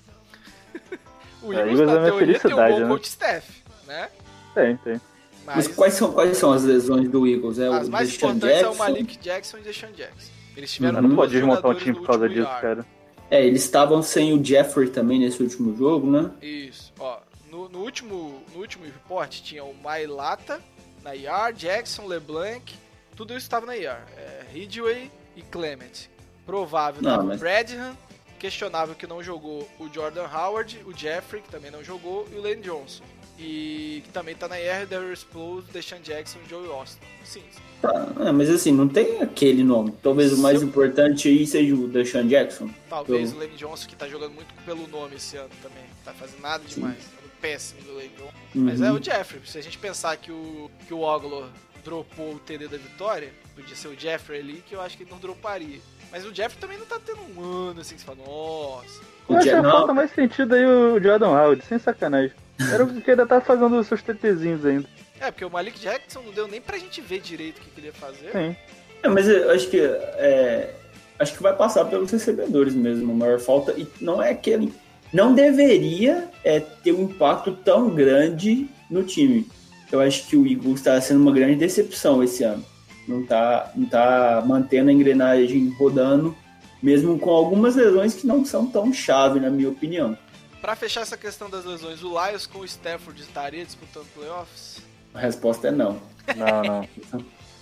S1: o
S2: É,
S1: Eagles,
S2: Eagles é
S1: na
S2: minha
S1: teoria, tem um
S2: felicidade,
S1: bom
S2: né?
S1: coach staff, né?
S2: Tem, tem.
S3: Mas quais são, quais são as lesões do Eagles? É
S1: As
S3: o
S1: mais
S3: Deshaun
S1: importantes é o
S3: Jackson?
S1: Malik Jackson e Deshaun Jackson. Eles tiveram
S2: Mas não pode desmontar um time por causa disso,
S1: IR.
S2: cara.
S3: É, eles estavam sem o Jeffrey também nesse último jogo, né?
S1: Isso, ó. No, no último, no último report tinha o Mailata na IR, Jackson, LeBlanc, tudo isso estava na IR. É, Ridgway e Clement. Provável
S3: Não, mas-
S1: Bradham, questionável que não jogou o Jordan Howard, o Jeffrey, que também não jogou, e o Lane Johnson. E que também tá na IR, Darius Explode, Deshaun Jackson e Joey Austin. Sim,
S3: Tá, é, mas assim, não tem aquele nome. Talvez o mais importante aí seja o Deshaun Jackson.
S1: talvez
S3: Eu-
S1: o Lane Johnson, que tá jogando muito pelo nome esse ano também. Tá fazendo nada demais. Tá péssimo do Lane Johnson. Mas
S3: Uhum.
S1: é o Jeffrey. Se a gente pensar que o, que o Oglor dropou o TD da vitória, podia ser o Jeffrey ali, que eu acho que ele não droparia. Mas o Jeffrey também não tá tendo um ano assim que você fala, nossa.
S2: Eu acho
S3: não,
S2: falta mais sentido aí o Jordan Howard, sem sacanagem. Era o que ainda tá fazendo os seus TTzinhos ainda.
S1: É, porque o Malik Jackson não deu nem pra gente ver direito o que, que ele ia fazer.
S2: Sim.
S3: É, mas eu acho que é, acho que vai passar pelos recebedores mesmo, a maior falta. E não é aquele. Não deveria é, ter um impacto tão grande no time. Eu acho que o Eagles está sendo uma grande decepção esse ano. Não tá, não tá mantendo a engrenagem rodando, mesmo com algumas lesões que não são tão chave, na minha opinião.
S1: Pra fechar essa questão das lesões, o Lions com o Stafford estaria disputando playoffs?
S3: A resposta é não.
S2: Não, não.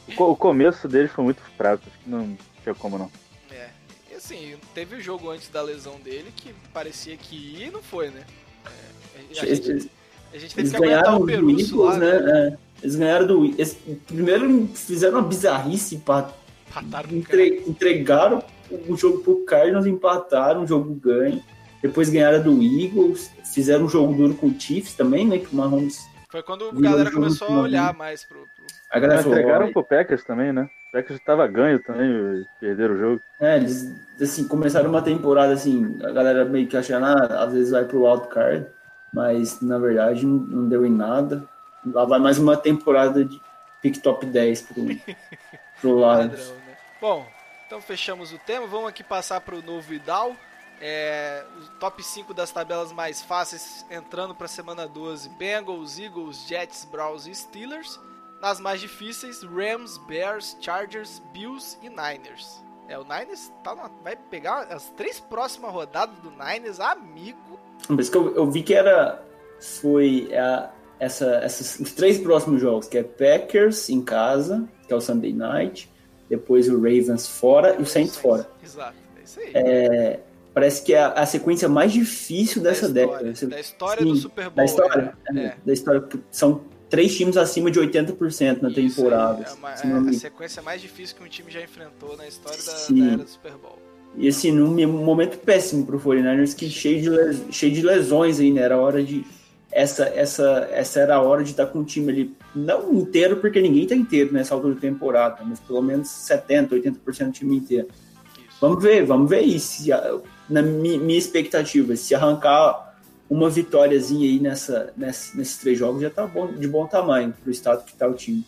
S2: O, co- o começo deles foi muito fraco, acho que não tinha como não.
S1: É. E assim, teve o jogo antes da lesão dele que parecia que ia e não foi, né? É, a, gente, a gente teve
S3: eles
S1: que aguentar o
S3: do
S1: Perusso lá, né?
S3: né? É, eles ganharam do eles, Primeiro fizeram uma bizarrice para
S1: Empataram.
S3: Entre- entregaram o jogo pro Cardinals, empataram, o jogo ganho. Depois ganharam do Eagles, fizeram um jogo duro com o Chiefs também, né? Que o Mahomes.
S1: Foi quando a galera começou a olhar mais pro. pro-
S3: A galera
S2: entregaram
S3: "Ó,
S2: pro Packers também, né? O Packers tava ganho também, e perderam o jogo.
S3: É, eles assim, começaram uma temporada assim, a galera meio que achando, ah, às vezes vai pro wildcard, mas na verdade não, não deu em nada. Lá vai mais uma temporada de pick top 10 pro, pro
S1: padrão, né? Bom, então fechamos o tema. Vamos aqui passar pro novo Idal. É, o top 5 das tabelas mais fáceis entrando para semana 12: Bengals, Eagles, Jets, Browns e Steelers. Nas mais difíceis: Rams, Bears, Chargers, Bills e Niners. É, o Niners tá na- vai pegar as três próximas rodadas do Niners, amigo.
S3: Por isso que eu, eu vi que era. Foi a, essa, essas, os três próximos jogos, que é Packers em casa, que é o Sunday Night, depois o Ravens fora e o Saints fora.
S1: Exato, é isso aí.
S3: Parece que é a, a sequência mais difícil dessa
S1: da história,
S3: década.
S1: Da história
S3: Sim,
S1: do Super Bowl.
S3: Da história.
S1: é.
S3: é,
S1: É.
S3: Da história. São três times acima de 80% na
S1: Isso
S3: temporada.
S1: é, uma- é
S3: me-
S1: a sequência mais difícil que um time já enfrentou na história da, da era do Super Bowl.
S3: E assim, num num momento péssimo pro 49ers, que cheio de, les- cheio de lesões aí, né? Era hora de. Essa, essa, essa era a hora de estar com o time ali, não inteiro, porque ninguém tá inteiro nessa altura da temporada, mas pelo menos 70%, 80% do time inteiro.
S1: Isso.
S3: Vamos ver, vamos ver a- na mi- minha expectativa, se arrancar uma vitóriazinha aí nessa, nessa- nesses três jogos, já tá bom, de bom tamanho pro estado que tá o time.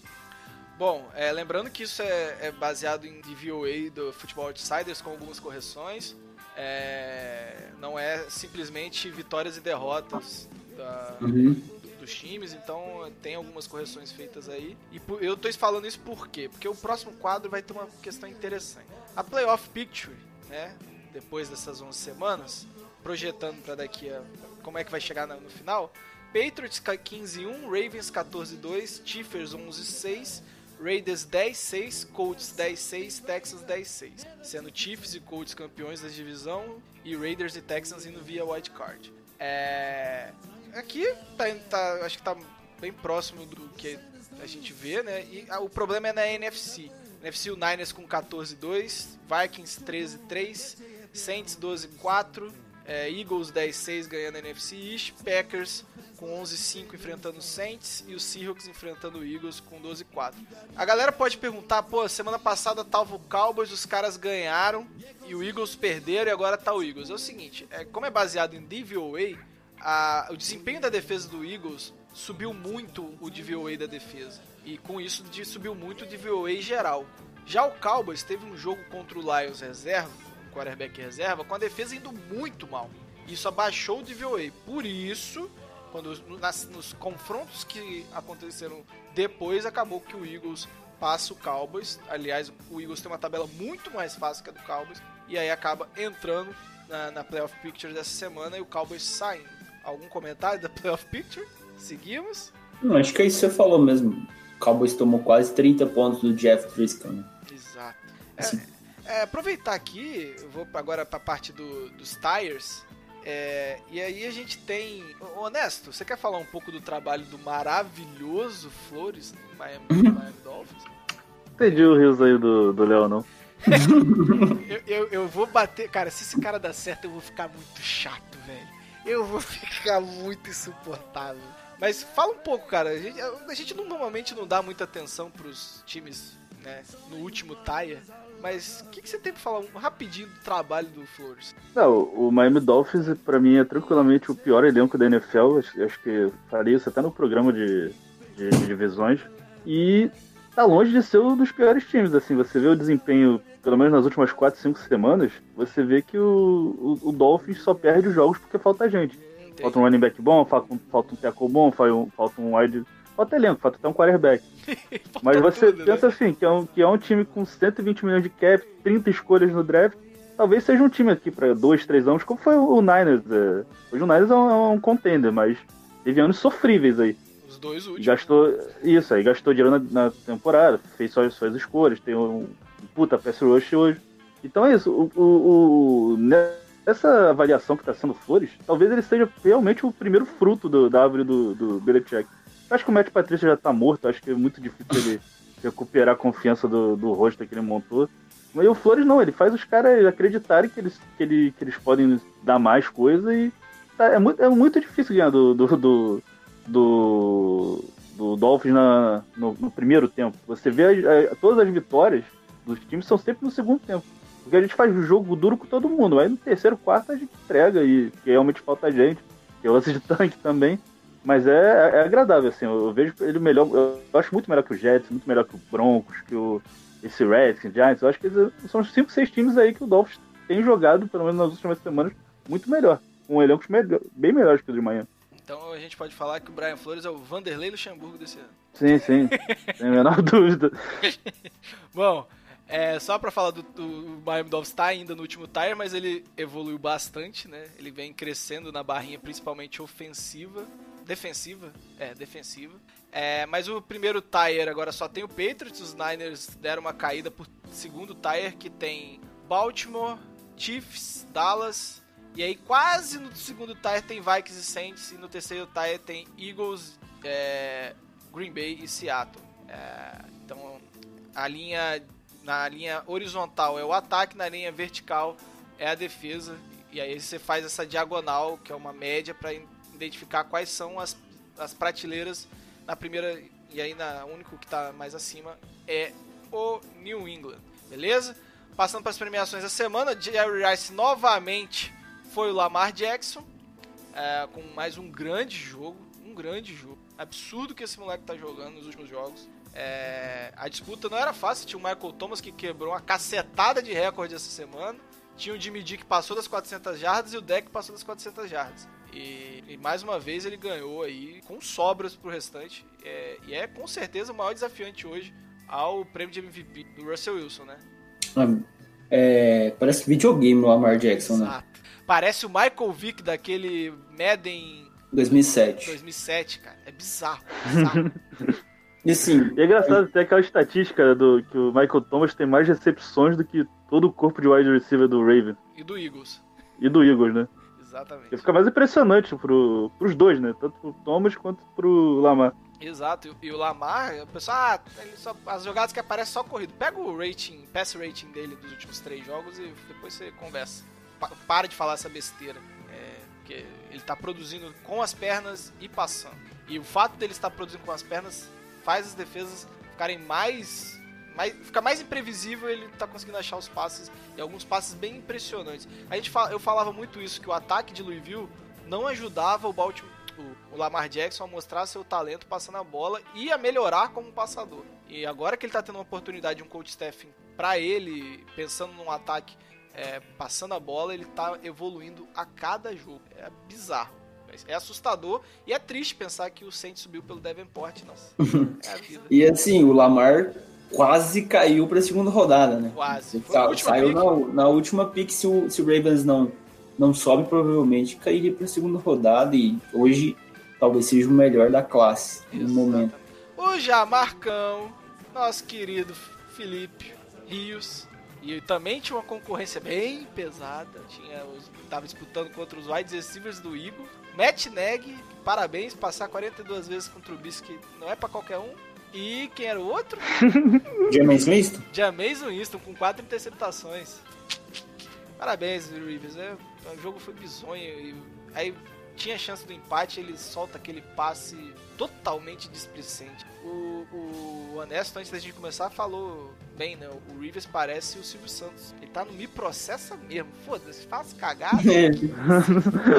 S1: Bom, é, lembrando que isso é, é baseado em DVOA do Futebol Outsiders com algumas correções. É, não é simplesmente vitórias e derrotas da-
S3: Uhum.
S1: dos times, então tem algumas correções feitas aí. E por- eu tô falando isso por quê? Porque o próximo quadro vai ter uma questão interessante. A Playoff Picture, né, depois dessas 11 semanas, projetando para daqui a como é que vai chegar na- no final, Patriots 15-1, Ravens 14-2, Chiefers 11-6, Raiders 10-6, Colts 10-6, Texans 10-6. Sendo Chiefs e Colts campeões da divisão e Raiders e Texans indo via wild card. É... Aqui tá, tá- acho que tá bem próximo do que a gente vê, né? E ah, o problema é na NFC. NFC o Niners com 14-2, Vikings 13-3, Saints 12-4, é, Eagles 10-6 ganhando a NFC East, Packers com 11-5 enfrentando os Saints e os Seahawks enfrentando o Eagles com 12-4. A galera pode perguntar, pô, semana passada tava o Cowboys, os caras ganharam e o Eagles perderam e agora tá o Eagles. É o seguinte, é, como é baseado em DVOA, a- o desempenho da defesa do Eagles subiu muito o DVOA da defesa. E com isso subiu muito o DVOA geral. Já o Cowboys teve um jogo contra o Lions reserva, um quarterback reserva, com a defesa indo muito mal. Isso abaixou o DVOA. Por isso, quando nas- nos confrontos que aconteceram depois, acabou que o Eagles passa o Cowboys. Aliás, o Eagles tem uma tabela muito mais fácil que a do Cowboys. E aí acaba entrando na, na Playoff Picture dessa semana e o Cowboys saindo. Algum comentário da Playoff Picture? Seguimos?
S3: Não, acho que é isso que você falou mesmo. O Cowboys tomou quase 30 pontos do Jeff Driscoll, né?
S1: Exato.
S3: Assim.
S1: É, é, aproveitar aqui, eu vou agora pra parte do- dos tires. é, e aí a gente tem. Honesto, você quer falar um pouco do trabalho do maravilhoso Flores no Miami, no Miami Dolphins?
S2: Entendi o riso aí do do Léo, não.
S1: Eu, eu, eu vou bater. Cara, se esse cara dar certo, eu vou ficar muito chato, velho. Eu vou ficar muito insuportável. Mas fala um pouco, cara. A gente, a gente não- normalmente não dá muita atenção pros times, né? No último tire. Mas o que, que você tem pra falar um, rapidinho do trabalho do Flores?
S2: Não, o Miami Dolphins, pra mim, é tranquilamente o pior elenco da NFL. Acho, acho que falei isso até no programa de, de, de divisões. E tá longe de ser um dos piores times. Assim, você vê o desempenho, pelo menos nas últimas 4, 5 semanas, você vê que o, o, o Dolphins só perde os jogos porque falta gente.
S1: Entendi.
S2: Falta um running back bom, falta um, falta um tackle bom, falta um, falta um wide. Falta elenco, falta até um quarterback. Mas você
S1: tudo, né?
S2: pensa assim, que é, um, que é um time com 120 milhões de cap, 30 escolhas no draft. Talvez seja um time aqui para dois, três anos, como foi o Niners. é. Hoje o Niners é um, é um contender, mas teve anos sofríveis aí.
S1: Dois últimos.
S2: gastou isso aí, gastou dinheiro na, na temporada, fez só as suas escolhas, tem um, um puta pass rush hoje. Então é isso, o, o, o- nessa avaliação que está sendo Flores, talvez ele seja realmente o primeiro fruto do, da árvore do, do Belichick. Eu acho que o Matt Patrícia já tá morto, acho que é muito difícil ele recuperar a confiança do, do rosto que ele montou. Mas o Flores não, ele faz os caras acreditarem que eles, que, ele, que eles podem dar mais coisa e tá, é, muito, é muito difícil ganhar do, do, do, do, do Dolphins na, no, no primeiro tempo. Você vê a- todas as vitórias dos times são sempre no segundo tempo. Porque a gente faz o jogo duro com todo mundo. Aí no terceiro, quarto a gente entrega e realmente falta gente. Que é lance de tanque também. Mas é, é agradável, assim. Eu vejo ele melhor. Eu acho muito melhor que o Jets, muito melhor que o Broncos, que o esse Redskins, Giants. Eu acho que são os 5, 6 times aí que o Dolphins tem jogado, pelo menos nas últimas semanas, muito melhor. Com elencos melhor, bem melhores que o de manhã.
S1: Então a gente pode falar que o Brian Flores é o Vanderlei Luxemburgo desse ano.
S2: Sim, sim. Sem a menor dúvida.
S1: Bom, é, só pra falar do, do Miami Dolphins tá ainda no último tire, mas ele evoluiu bastante, né? Ele vem crescendo na barrinha, principalmente ofensiva. Defensiva? É, defensiva. É, mas o primeiro tire agora só tem o Patriots, os Niners deram uma caída por segundo tire, que tem Baltimore, Chiefs, Dallas, e aí quase no segundo tire tem Vikings e Saints, e no terceiro tire tem Eagles, é, Green Bay e Seattle. É, então a linha na linha horizontal é o ataque, na linha vertical é a defesa. E aí você faz essa diagonal, que é uma média, para identificar quais são as, as prateleiras na primeira. E aí na o único que está mais acima é o New England. Beleza? Passando para as premiações da semana, Jerry Rice novamente foi o Lamar Jackson. é, com mais um grande jogo. Um grande jogo. Absurdo que esse moleque tá jogando nos últimos jogos. É, a disputa não era fácil. Tinha o Michael Thomas que quebrou uma cacetada de recorde essa semana. Tinha o Jimmy G que passou das 400 jardas e o Deck passou das 400 jardas. E, e mais uma vez ele ganhou aí com sobras pro restante. É, e é com certeza o maior desafiante hoje ao prêmio de MVP do Russell Wilson, né?
S3: É, parece videogame o Lamar Jackson, né?
S1: Parece o Michael Vick daquele Madden
S3: 2007.
S1: 2007, cara. É bizarro. bizarro.
S3: E assim,
S2: E é engraçado, tem aquela estatística do que o Michael Thomas tem mais recepções do que todo o corpo de wide receiver do Raven
S1: e do Eagles.
S2: e do Eagles, né?
S1: Exatamente.
S2: E fica mais impressionante pro, pros dois, né? Tanto pro Thomas quanto pro Lamar.
S1: Exato, e, e o Lamar, o pessoal, ah, ele só- as jogadas que aparecem só corrido. Pega o rating, pass rating dele dos últimos três jogos e depois você conversa. Pa- para de falar essa besteira. É, porque ele tá produzindo com as pernas e passando. E o fato dele estar produzindo com as pernas faz as defesas ficarem mais. mais fica mais imprevisível ele tá conseguindo achar os passes e alguns passes bem impressionantes. A gente fala, eu falava muito isso, que o ataque de Louisville não ajudava o Baltimore o, o Lamar Jackson a mostrar seu talento passando a bola e a melhorar como passador. E agora que ele tá tendo uma oportunidade, um coach staff pra ele, pensando num ataque é, passando a bola, ele tá evoluindo a cada jogo. É bizarro. É assustador e é triste pensar que o Saints subiu pelo Davenport, nossa. É a.
S3: E assim, o Lamar quase caiu pra segunda rodada, né?
S1: Quase.
S3: Sa-
S1: a
S3: Saiu
S1: pick.
S3: na, na última pick, se o, se o Ravens não, não sobe, provavelmente cairia pra segunda rodada e hoje talvez seja o melhor da classe no momento.
S1: O Jamarcão, nosso querido Felipe Rios. E também tinha uma concorrência bem pesada. Tinha tava disputando contra os wide receivers do Eagle. Matt Neg, parabéns, passar 42 vezes contra o Bisque não é pra qualquer um. E quem era o outro?
S3: James Winston?
S1: Jameis Winston com quatro interceptações. Parabéns, Reeves. É, o jogo foi bizonho. E aí tinha chance do empate, ele solta aquele passe totalmente displicente. O, o Honesto, antes da gente começar, falou bem, né? O Reeves parece o Silvio Santos. Ele tá no Me Processa mesmo. Foda-se, faz cagada.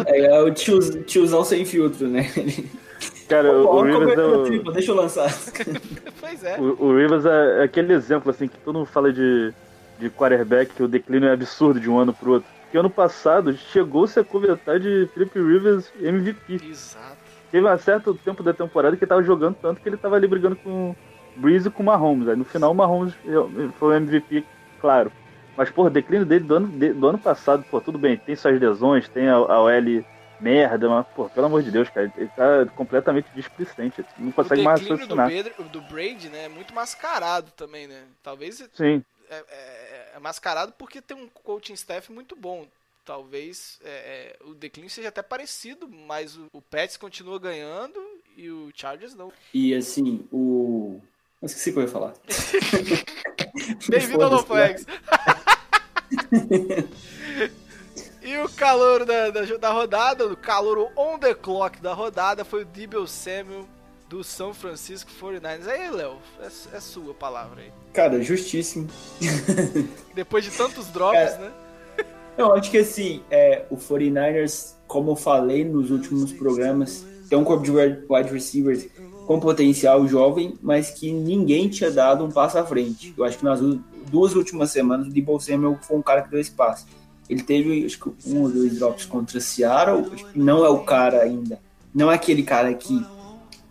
S3: É, é o tio, tiozão sem filtro, né?
S2: Cara, o, o
S3: Ó,
S2: Rivers é o,
S3: tripla, deixa eu lançar.
S1: pois é.
S2: o, o Rivers é é aquele exemplo assim que todo mundo fala de, de quarterback, que o declínio é absurdo de um ano pro outro. Porque ano passado chegou-se a comentar de Felipe Rivers MVP.
S1: Exato.
S2: Teve um certo tempo da temporada que ele tava jogando tanto que ele tava ali brigando com o Breeze e com o Mahomes. Aí no final o Mahomes foi o MVP, claro. Mas, pô, o declínio dele do ano, do ano passado, pô, tudo bem, tem suas lesões, tem a, a OL merda, mas, pô, pelo amor de Deus, cara, ele tá completamente displicente. Não
S1: O
S2: consegue mais
S1: declínio do,
S2: raciocinar.
S1: Pedro, do Brady, né, é muito mascarado também, né? Talvez
S2: Sim,
S1: é, é- é mascarado porque tem um coaching staff muito bom. Talvez é, é, o declínio seja até parecido, mas o, o Pets continua ganhando e o Chargers não.
S3: E assim, o. Eu esqueci o que eu ia falar.
S1: Bem-vindo ao No
S3: Foda-se,
S1: Flags! e o calor da, da, da rodada, o calor on the clock da rodada foi o Debo Samuel do São Francisco 49ers. Aí, Léo, é, é sua a palavra aí.
S3: Cara, justíssimo.
S1: Depois de tantos drops,
S3: É.
S1: né?
S3: Eu acho que assim, é, o 49ers, como eu falei nos últimos programas, tem um corpo de wide receivers com potencial jovem, mas que ninguém tinha dado um passo à frente. Eu acho que nas duas últimas semanas o Debo Samuel foi um cara que deu espaço. Ele teve, acho que um ou dois drops contra Seattle, não é o cara ainda. Não é aquele cara que,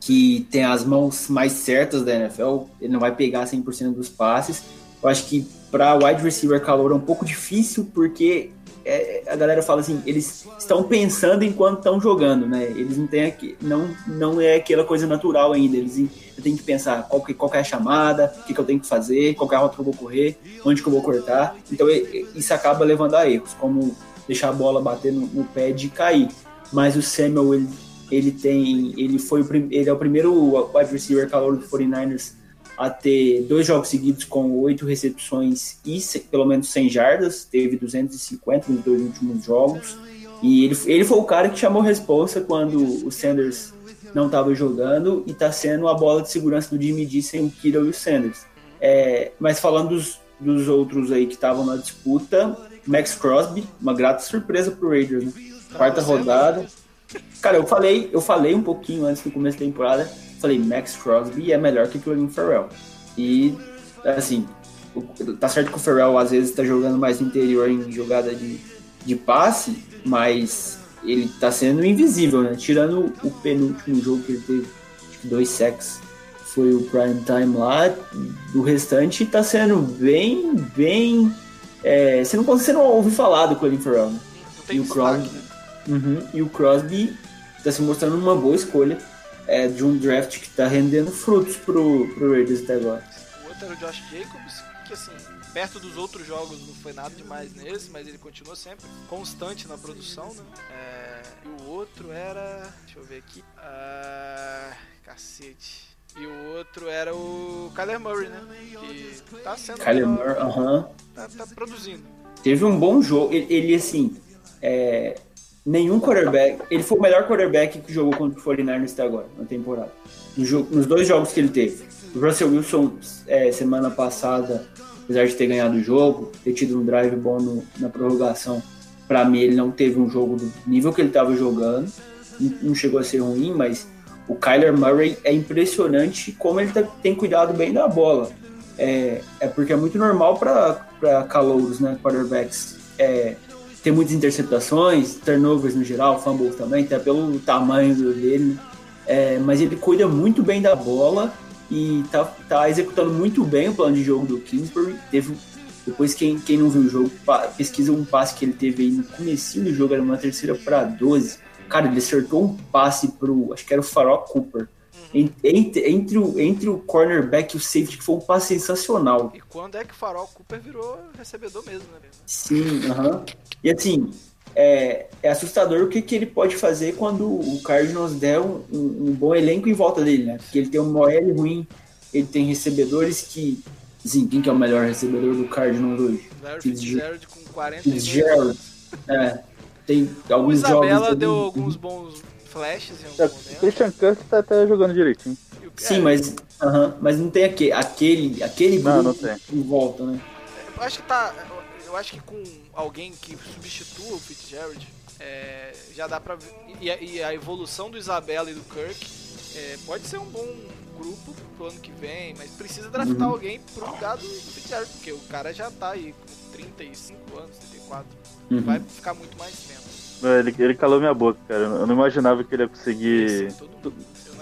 S3: que tem as mãos mais certas da NFL, ele não vai pegar 100% dos passes. Eu acho que para wide receiver calor é um pouco difícil, porque é, a galera fala assim, eles estão pensando enquanto estão jogando, né? Eles não têm aqui, não, não é aquela coisa natural ainda. Eles têm que pensar qual, que, qual que é a chamada, o que, que eu tenho que fazer, qual que é a rota que eu vou correr, onde que eu vou cortar. Então isso acaba levando a erros, como deixar a bola bater no, no pé de cair. Mas o Samuel, ele, ele tem. Ele foi o prim- ele é o primeiro wide receiver calor do 49ers a ter dois jogos seguidos com oito recepções e pelo menos 100 jardas, teve 250 nos dois últimos jogos. E ele, ele foi o cara que chamou responsa quando o Sanders não estava jogando e está sendo a bola de segurança do Jimmy G sem o Kittle e o Sanders. É, mas falando dos, dos outros aí que estavam na disputa, Max Crosby, uma grata surpresa pro Raiders, né? Quarta rodada. Cara, eu falei, eu falei um pouquinho antes do começo da temporada, falei, Max Crosby é melhor que o Clelin Farrell. E, assim, o- tá certo que o Farrell às vezes tá jogando mais no interior em jogada de, de passe, mas ele tá sendo invisível, né? Tirando o penúltimo jogo que ele teve, dois sacks, foi o prime time lá, do restante tá sendo bem, bem... é, você, não, você não ouve falar do Clelin Farrell, né? E o Crosby?
S1: né?
S3: Uhum. E o Crosby está se mostrando uma boa escolha é, de um draft que está rendendo frutos pro, pro Raiders até agora.
S1: O outro era o Josh Jacobs, que assim, perto dos outros jogos não foi nada demais nesse, mas ele continua sempre constante na produção, né? É, e o outro era. Deixa eu ver aqui. Ah, cacete. E o outro era o Kyler Murray, né? Que tá sendo.
S3: Kyler Murray, aham.
S1: tá, tá produzindo.
S3: Teve um bom jogo. Ele, ele, assim, é, nenhum quarterback. Ele foi o melhor quarterback que jogou contra o 49ers até agora, na temporada. No jogo- nos dois jogos que ele teve. O Russell Wilson, é, semana passada, apesar de ter ganhado o jogo, ter tido um drive bom no- na prorrogação, pra mim ele não teve um jogo do nível que ele estava jogando. Não- Não chegou a ser ruim, mas o Kyler Murray é impressionante como ele tá- tem cuidado bem da bola. É, é porque é muito normal para calouros, né, quarterbacks, é, tem muitas interceptações, turnovers no geral, fumbles também, até pelo tamanho dele. né? É, mas ele cuida muito bem da bola e tá, tá executando muito bem o plano de jogo do Kingsbury. Teve, depois, quem, quem não viu o jogo, pesquisa um passe que ele teve aí no comecinho do jogo, era uma terceira para 12. Cara, ele acertou um passe pro, acho que era o Farol Cooper. En- Entre, entre, o, entre o cornerback e o safety, que foi um passe sensacional.
S1: E quando é que o Farol Cooper virou recebedor mesmo, né?
S3: Sim, aham. E assim, é, é assustador o que, que ele pode fazer quando o Cardinals der um, um- um bom elenco em volta dele, né? Porque ele tem um OL ruim, ele tem recebedores que. Assim, quem que é o melhor recebedor do Cardinals hoje?
S1: Larry
S3: Fitzgerald.
S1: Com 42
S3: Fitzgerald. É, tem
S1: O
S3: alguns
S1: Isabela
S3: jogos.
S1: deu alguns bons flashes em
S2: É,
S1: algum momento.
S2: Christian Kirk tá até jogando direitinho.
S3: Sim,
S1: é,
S3: mas, aham, mas não tem aquele, aquele, aquele
S2: Não,
S3: grupo
S2: não tem.
S3: em volta, né?
S1: Eu acho que tá. Eu acho que com alguém que substitua o Fitzgerald, é, já dá pra ver. E a, e a evolução do Isabela e do Kirk é, pode ser um bom grupo pro ano que vem, mas precisa draftar
S3: Uhum.
S1: alguém pro lugar do, do Fitzgerald, porque o cara já tá aí com 35 anos, 34.
S3: Uhum.
S1: Vai ficar muito mais tempo.
S2: Não, Ele, ele calou minha boca, cara. Eu não imaginava que ele ia conseguir
S1: todo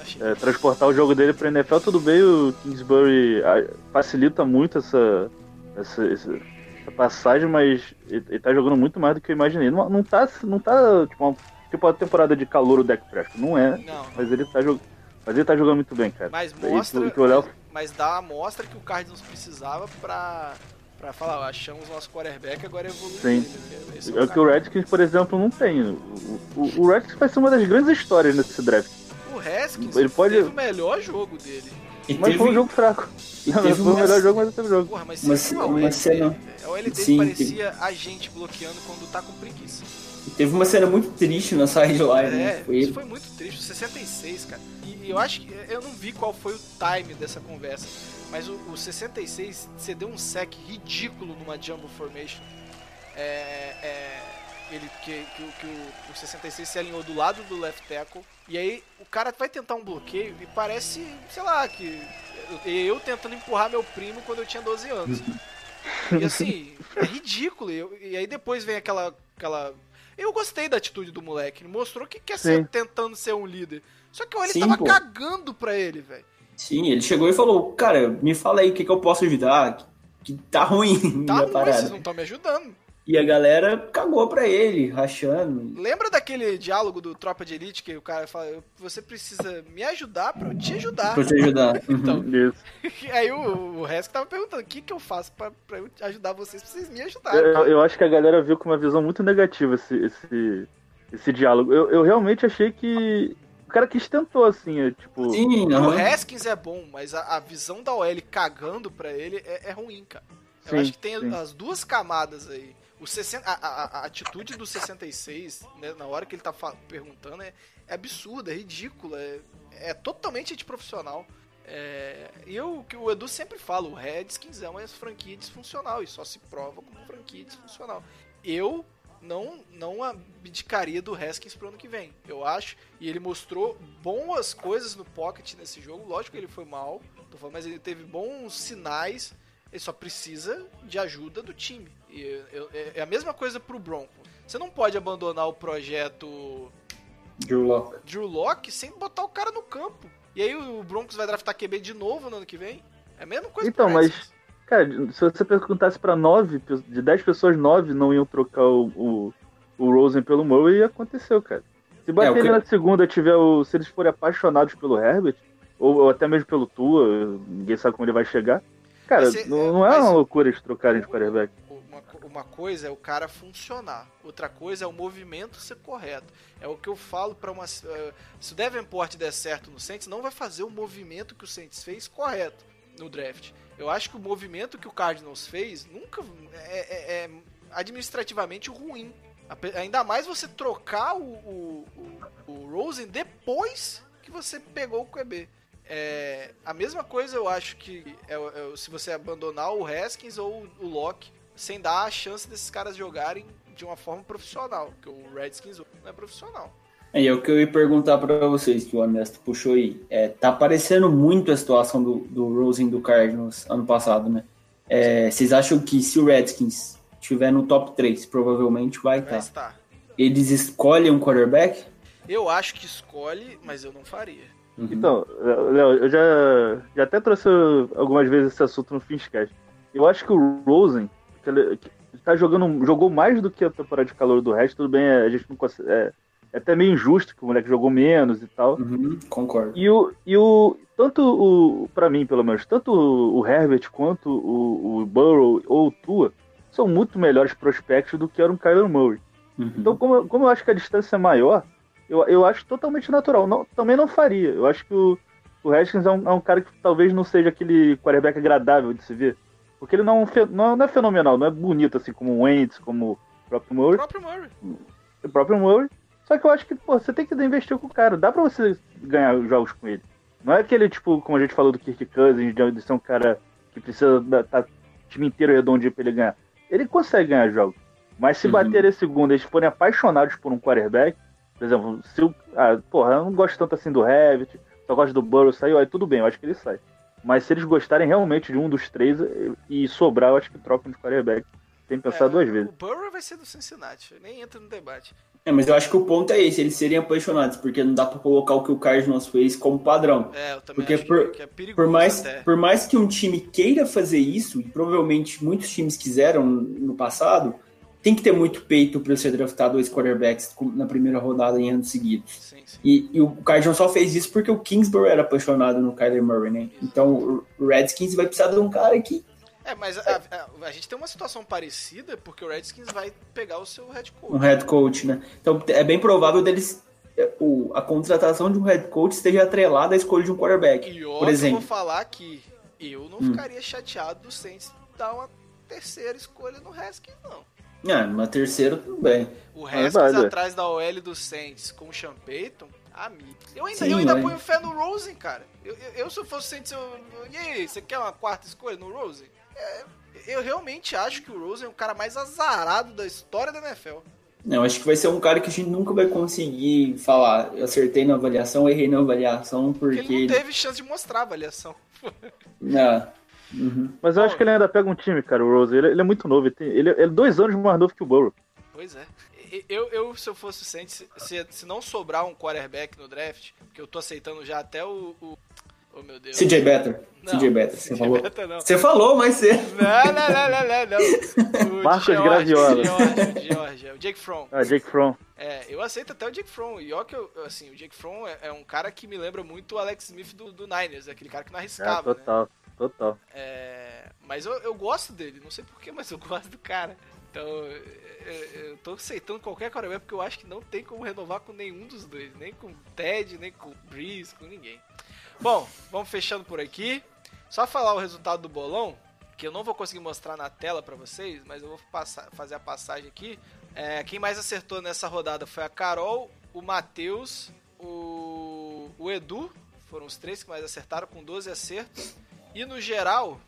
S1: achei.
S2: é, transportar o jogo dele pra NFL. Tudo bem, o Kingsbury ah, facilita muito essa, essa, essa, essa passagem, mas ele, ele tá jogando muito mais do que eu imaginei. Não, não tá, não tá tipo, uma, tipo a temporada de calor o deck Prescott. Não é,
S1: Não,
S2: mas ele tá jogando. Mas ele tá jogando muito bem, cara.
S1: Mas
S2: E
S1: mostra,
S2: que o Léo-
S1: mas dá a amostra que o Cardinals precisava pra, pra falar, ó, achamos nosso quarterback, agora evolui
S2: Sim.
S1: ele.
S2: É o que o Redskins, por exemplo, não tem. O, o, o Redskins vai ser uma das grandes histórias nesse draft.
S1: O Haskins
S2: Ele pode-
S1: teve o melhor jogo dele.
S3: E
S2: Mas foi um jogo fraco.
S3: e
S2: Não,
S3: teve
S2: foi o
S3: uma-
S2: melhor jogo, mas não teve jogo.
S1: Porra, mas
S3: Uma
S1: OL
S3: uma cena-
S1: dele? A dele
S3: Sim,
S1: parecia a gente bloqueando quando tá com preguiça.
S3: Teve uma cena muito triste na sideline,
S1: É,
S3: né? Foi
S1: isso foi muito triste, o 66, cara. E eu acho que. Eu não vi qual foi o time dessa conversa. Mas o, o 66 cedeu um sec ridículo numa Jumbo Formation. É. é, ele, que, que, o- que o, o 66 se alinhou do lado do left tackle. E aí o cara vai tentar um bloqueio e parece, sei lá, que. Eu, eu tentando empurrar meu primo quando eu tinha 12 anos. E assim, é ridículo. E, e aí depois vem aquela, aquela. Eu gostei da atitude do moleque. Ele mostrou que quer ser
S2: Sim.
S1: tentando ser um líder. Só que ele
S3: Sim,
S1: tava
S3: pô.
S1: cagando pra ele, velho.
S3: Sim, ele chegou e falou, cara, me fala aí o que, que eu posso ajudar, que, que tá ruim
S1: Tá ruim,
S3: parada.
S1: vocês não estão me ajudando.
S3: E a galera cagou pra ele, rachando.
S1: Lembra daquele diálogo do Tropa de Elite que o cara fala, "Eu- você precisa me ajudar pra eu te ajudar.
S3: Pra te ajudar.
S1: Então,
S2: Isso.
S1: Aí o, o resto tava perguntando, o que que eu faço pra, pra eu ajudar vocês, pra vocês me ajudarem.
S2: Eu, eu acho que a galera viu com uma visão muito negativa esse, esse, esse diálogo. Eu, eu realmente achei que cara quis tentou, assim, é, tipo.
S3: Sim,
S1: O. Haskins é bom, mas a, a visão da OL cagando pra ele é, é ruim, cara. Eu
S2: Sim,
S1: acho que tem
S2: sim.
S1: as duas camadas aí. O 60, a, a- a atitude do 66, né, na hora que ele tá perguntando, é, é absurda, é ridícula, é, é totalmente antiprofissional. É, e eu, que o Edu sempre fala, o Redskins é uma franquia disfuncional e só se prova como franquia disfuncional. Eu não, não abdicaria do Haskins pro ano que vem. Eu acho. E ele mostrou boas coisas no pocket nesse jogo. Lógico que ele foi mal, tô falando, mas ele teve bons sinais. Ele só precisa de ajuda do time. E eu- eu- é é a mesma coisa pro Broncos. Você não pode abandonar o projeto
S3: Drew Lock.
S1: Drew Locke sem botar o cara no campo. E aí o Broncos vai draftar QB de novo no ano que vem? É a mesma coisa
S2: Então,
S1: pro
S2: mas-. Cara, se você perguntasse pra nove, de dez pessoas, nove não iam trocar o, o, o Rosen pelo Murray e aconteceu, cara. Se bater
S3: É, que-
S2: na segunda tiver o. Se eles forem apaixonados pelo Herbert, ou, ou até mesmo pelo Tua, ninguém sabe como ele vai chegar. Cara,
S1: é-
S2: não, não é
S1: mas-
S2: uma loucura eles trocarem de quarterback.
S1: Uma, uma coisa é o cara funcionar, outra coisa é o movimento ser correto. É o que eu falo pra uma. eh, se o Davenport der certo no Saints, não vai fazer o movimento que o Saints fez correto no draft. Eu acho que o movimento que o Cardinals fez nunca é, é- é administrativamente ruim. Ainda mais você trocar o, o, o, o Rosen depois que você pegou o QB. É, a mesma coisa eu acho que é, é se você abandonar o Haskins ou o Locke sem dar a chance desses caras jogarem de uma forma profissional, porque o Redskins não é profissional.
S3: E é o que eu ia perguntar pra vocês, que o Ernesto puxou aí. É, tá parecendo muito a situação do, do Rosen do Cardinals ano passado, né? É, vocês acham que se o Redskins tiver no top 3, provavelmente vai
S1: Vai
S3: estar.
S1: estar.
S3: Eles escolhem um quarterback?
S1: Eu acho que escolhe, mas eu não faria.
S2: Então, Léo, eu já, já até trouxe algumas vezes esse assunto no Finchcast. Eu acho que o Rosen, que ele, que tá jogando, jogou mais do que a temporada de calor do resto, tudo bem, a gente não consegue. É, é até meio injusto que o moleque jogou menos e tal.
S3: Uhum, concordo.
S2: E o, e o tanto o para mim pelo menos tanto o Herbert quanto o, o Burrow ou o Tua são muito melhores prospectos do que era um Kyler Murray.
S3: Uhum.
S2: Então como, eu- como eu acho que a distância é maior, eu, eu acho totalmente natural. Não, também não faria. Eu acho que o, o Haskins é um, é um cara que talvez não seja aquele quarterback agradável de se ver, porque ele não, é fe- não, não é fenomenal, não é bonito assim como o Wentz, como o próprio
S1: O
S2: Murray
S1: próprio Murray.
S2: o próprio Murray. Só que eu acho que, pô, você tem que investir com o cara. Dá pra você ganhar os jogos com ele. Não é aquele, tipo, como a gente falou do Kirk Cousins, de ser um cara que precisa da tá, time inteiro redondinho pra ele ganhar. Ele consegue ganhar jogos. Mas se
S3: Uhum.
S2: bater esse segundo, eles forem apaixonados por um quarterback, por exemplo, se o. Ah, porra, eu não gosto tanto assim do Herbert, só gosto do Burrow, saiu, aí tudo bem, eu acho que ele sai. Mas se eles gostarem realmente de um dos três e sobrar, eu acho que trocam de quarterback. Sem pensar
S1: É,
S2: duas vezes.
S1: O Burrow vai ser do Cincinnati, nem entra no debate.
S3: É, mas eu acho que o ponto é esse, eles seriam apaixonados, porque não dá pra colocar o que o Cardinals fez como padrão.
S1: É, eu também
S3: Porque
S1: acho
S3: por-
S1: que é perigoso
S3: Por mais,
S1: até.
S3: por mais que um time queira fazer isso, e provavelmente muitos times quiseram no passado, tem que ter muito peito para você draftar dois quarterbacks na primeira rodada em anos seguidos.
S1: Sim, sim.
S3: E, e o Cardinals só fez isso porque o Kingsbury era apaixonado no Kyler Murray, né? Então o Redskins vai precisar de um cara que.
S1: É, mas a, a- a gente tem uma situação parecida porque o Redskins vai pegar o seu head coach.
S3: um head coach, né? Então é bem provável deles. é, O, a contratação de um head coach esteja atrelada à escolha de um quarterback.
S1: E ó,
S3: por
S1: que eu
S3: exemplo.
S1: vou falar que eu não
S3: Hum.
S1: ficaria chateado do Saints dar uma terceira escolha no Haskins, não.
S3: Ah, numa terceira, tudo bem.
S1: O
S2: É
S1: Haskins
S2: válido.
S1: atrás da OL do Saints com o Sean Payton, amigo. Eu ainda,
S3: Sim,
S1: eu ainda ponho fé no Rosen, cara. Eu, eu, eu, se eu fosse o Saints, eu, eu- e aí, você quer uma quarta escolha no Rosen? É, eu realmente acho que o Rosen é o cara mais azarado da história da NFL.
S3: Não, acho que vai ser um cara que a gente nunca vai conseguir falar. Eu acertei na avaliação, errei na avaliação,
S1: Porque
S3: porque.
S1: ele não teve chance de mostrar a avaliação.
S3: Ah, uhum.
S2: Mas eu acho que ele ainda pega um time, cara, o Rose. Ele, ele é muito novo. Ele, tem- ele é dois anos mais novo que o Burrow.
S1: Pois é. Eu, eu, se eu fosse o Saints, se, se não sobrar um quarterback no draft, que eu tô aceitando já até o. o oh meu Deus.
S3: CJ Better.
S1: Não,
S3: CJ Better, você falou.
S1: Better.
S3: Você falou, mas você.
S1: Não, não, não, não, não, não. O
S2: Marcos
S1: George,
S2: Graviola.
S1: George, George, é o Jake Fromm.
S2: Ah, Jake Fromm.
S1: É, eu aceito até o Jake Fromm. E ó que eu, assim, o Jake Fromm é, é um cara que me lembra muito o Alex Smith do, do Niners, aquele cara que não
S2: É,
S1: arriscava, né?
S2: total, total.
S1: É, mas eu, eu gosto dele, não sei porquê, mas eu gosto do cara. Então, eu, eu- eu tô aceitando qualquer quarterback porque eu acho que não tem como renovar com nenhum dos dois. Nem com o Ted, nem com o Breeze, com ninguém. Bom, vamos fechando por aqui. Só falar o resultado do bolão, que eu não vou conseguir mostrar na tela pra vocês, mas eu vou passar- fazer a passagem aqui. É, quem mais acertou nessa rodada foi a Carol, o Matheus, o, o Edu. Foram os três que mais acertaram, com 12 acertos. E no geral,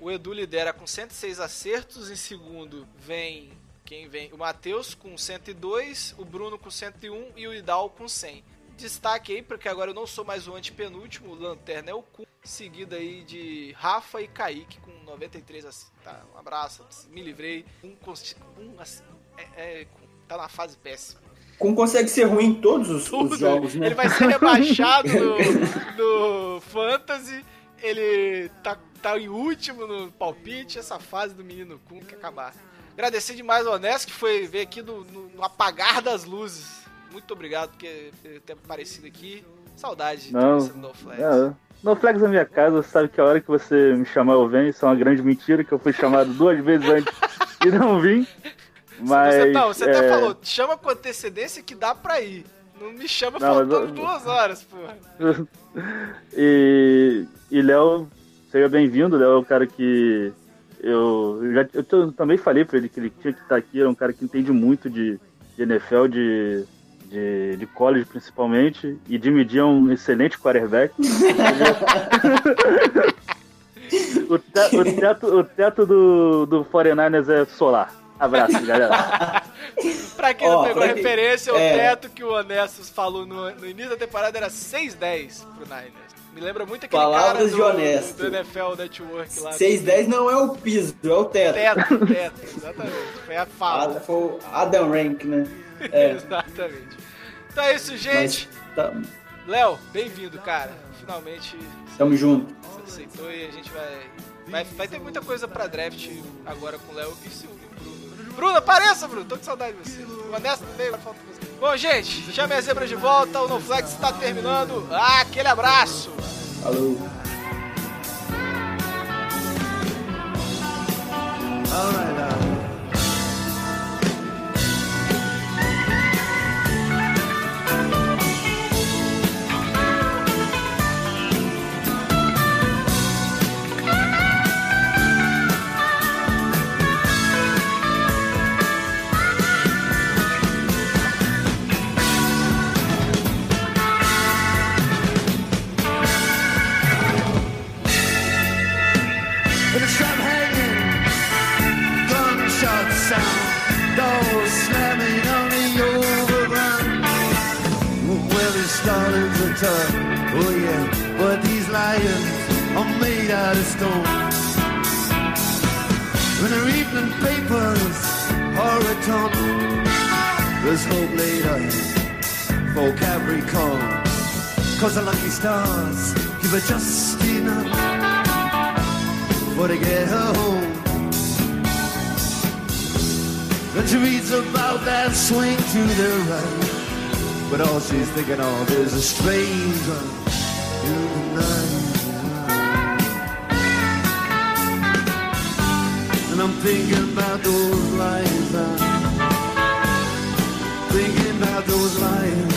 S1: o Edu lidera com 106 acertos. Em segundo vem quem vem? O Matheus com 102, o Bruno com 101 e o Idal com 100. Destaque aí, porque agora eu não sou mais o antepenúltimo, o Lanterna é o cu. Seguido aí de Rafa e Kaique com 93 acertos. Tá, um abraço, me livrei. Um, um assim, é, é, tá na fase péssima.
S3: Como consegue ser ruim em todos os, os jogos, né?
S1: Ele vai ser rebaixado no, no Fantasy. Ele tá, tá em último no palpite. Essa fase do menino Kun que acabar. Agradecer demais ao Honesto que foi ver aqui no, no- no apagar das luzes. Muito obrigado por ter aparecido aqui. Saudade de
S2: Não,
S1: você no Flash.
S2: É, no Flex da minha casa, você sabe que a hora que você me chamar eu venho, isso é uma grande mentira, que eu fui chamado duas vezes antes e não vim. Mas.
S1: você, não, você até
S2: é,
S1: falou, chama com antecedência que dá pra ir. Não me chama
S2: Não,
S1: faltando
S2: eu-
S1: duas horas, porra.
S2: e, e Léo, seja bem-vindo. Léo é um cara que eu, eu já eu também falei pra ele que ele tinha que estar aqui. É um cara que entende muito de, de NFL, de, de, de college principalmente. E Jimmy G é um excelente quarterback. o, te- o teto, o teto do, do 49ers é solar. Abraço, galera.
S1: Pra quem
S3: Ó,
S1: não pegou a referência, o
S3: é.
S1: teto que o Honestos falou no, no início da temporada era 6-10 pro Niners. Me lembra muito aquele
S3: Palavras
S1: cara
S3: de
S1: do,
S3: honesto.
S1: do NFL Network lá.
S3: 610 não é o piso, é o teto.
S1: Teto, teto, exatamente. Foi a
S3: Ah,
S1: fala.
S3: foi o Adam Rank, né? É,
S1: Exatamente. Então é isso, gente.
S3: tá,
S1: Léo, bem-vindo, cara. Finalmente
S3: tamo junto.
S1: você aceitou e a gente vai. Vai, vai ter muita coisa pra draft agora com o Léo e Silvio e o Bruno. Apareça, Bruno. Tô com saudade de você. O Honesto veio, falta você. Bom, gente, chame as zebras de volta. O NoFlex está terminando. Ah, aquele abraço.
S3: Falou.
S4: in a oh yeah, but these lions are made out of stone. When the evening papers are returning, there's hope later for Capricorn. Cause the lucky stars give it just enough for to get her home. Then she reads about that swing to the right, but all she's thinking of is a stranger. And I'm thinking about those lies. I'm uh, thinking about those lies.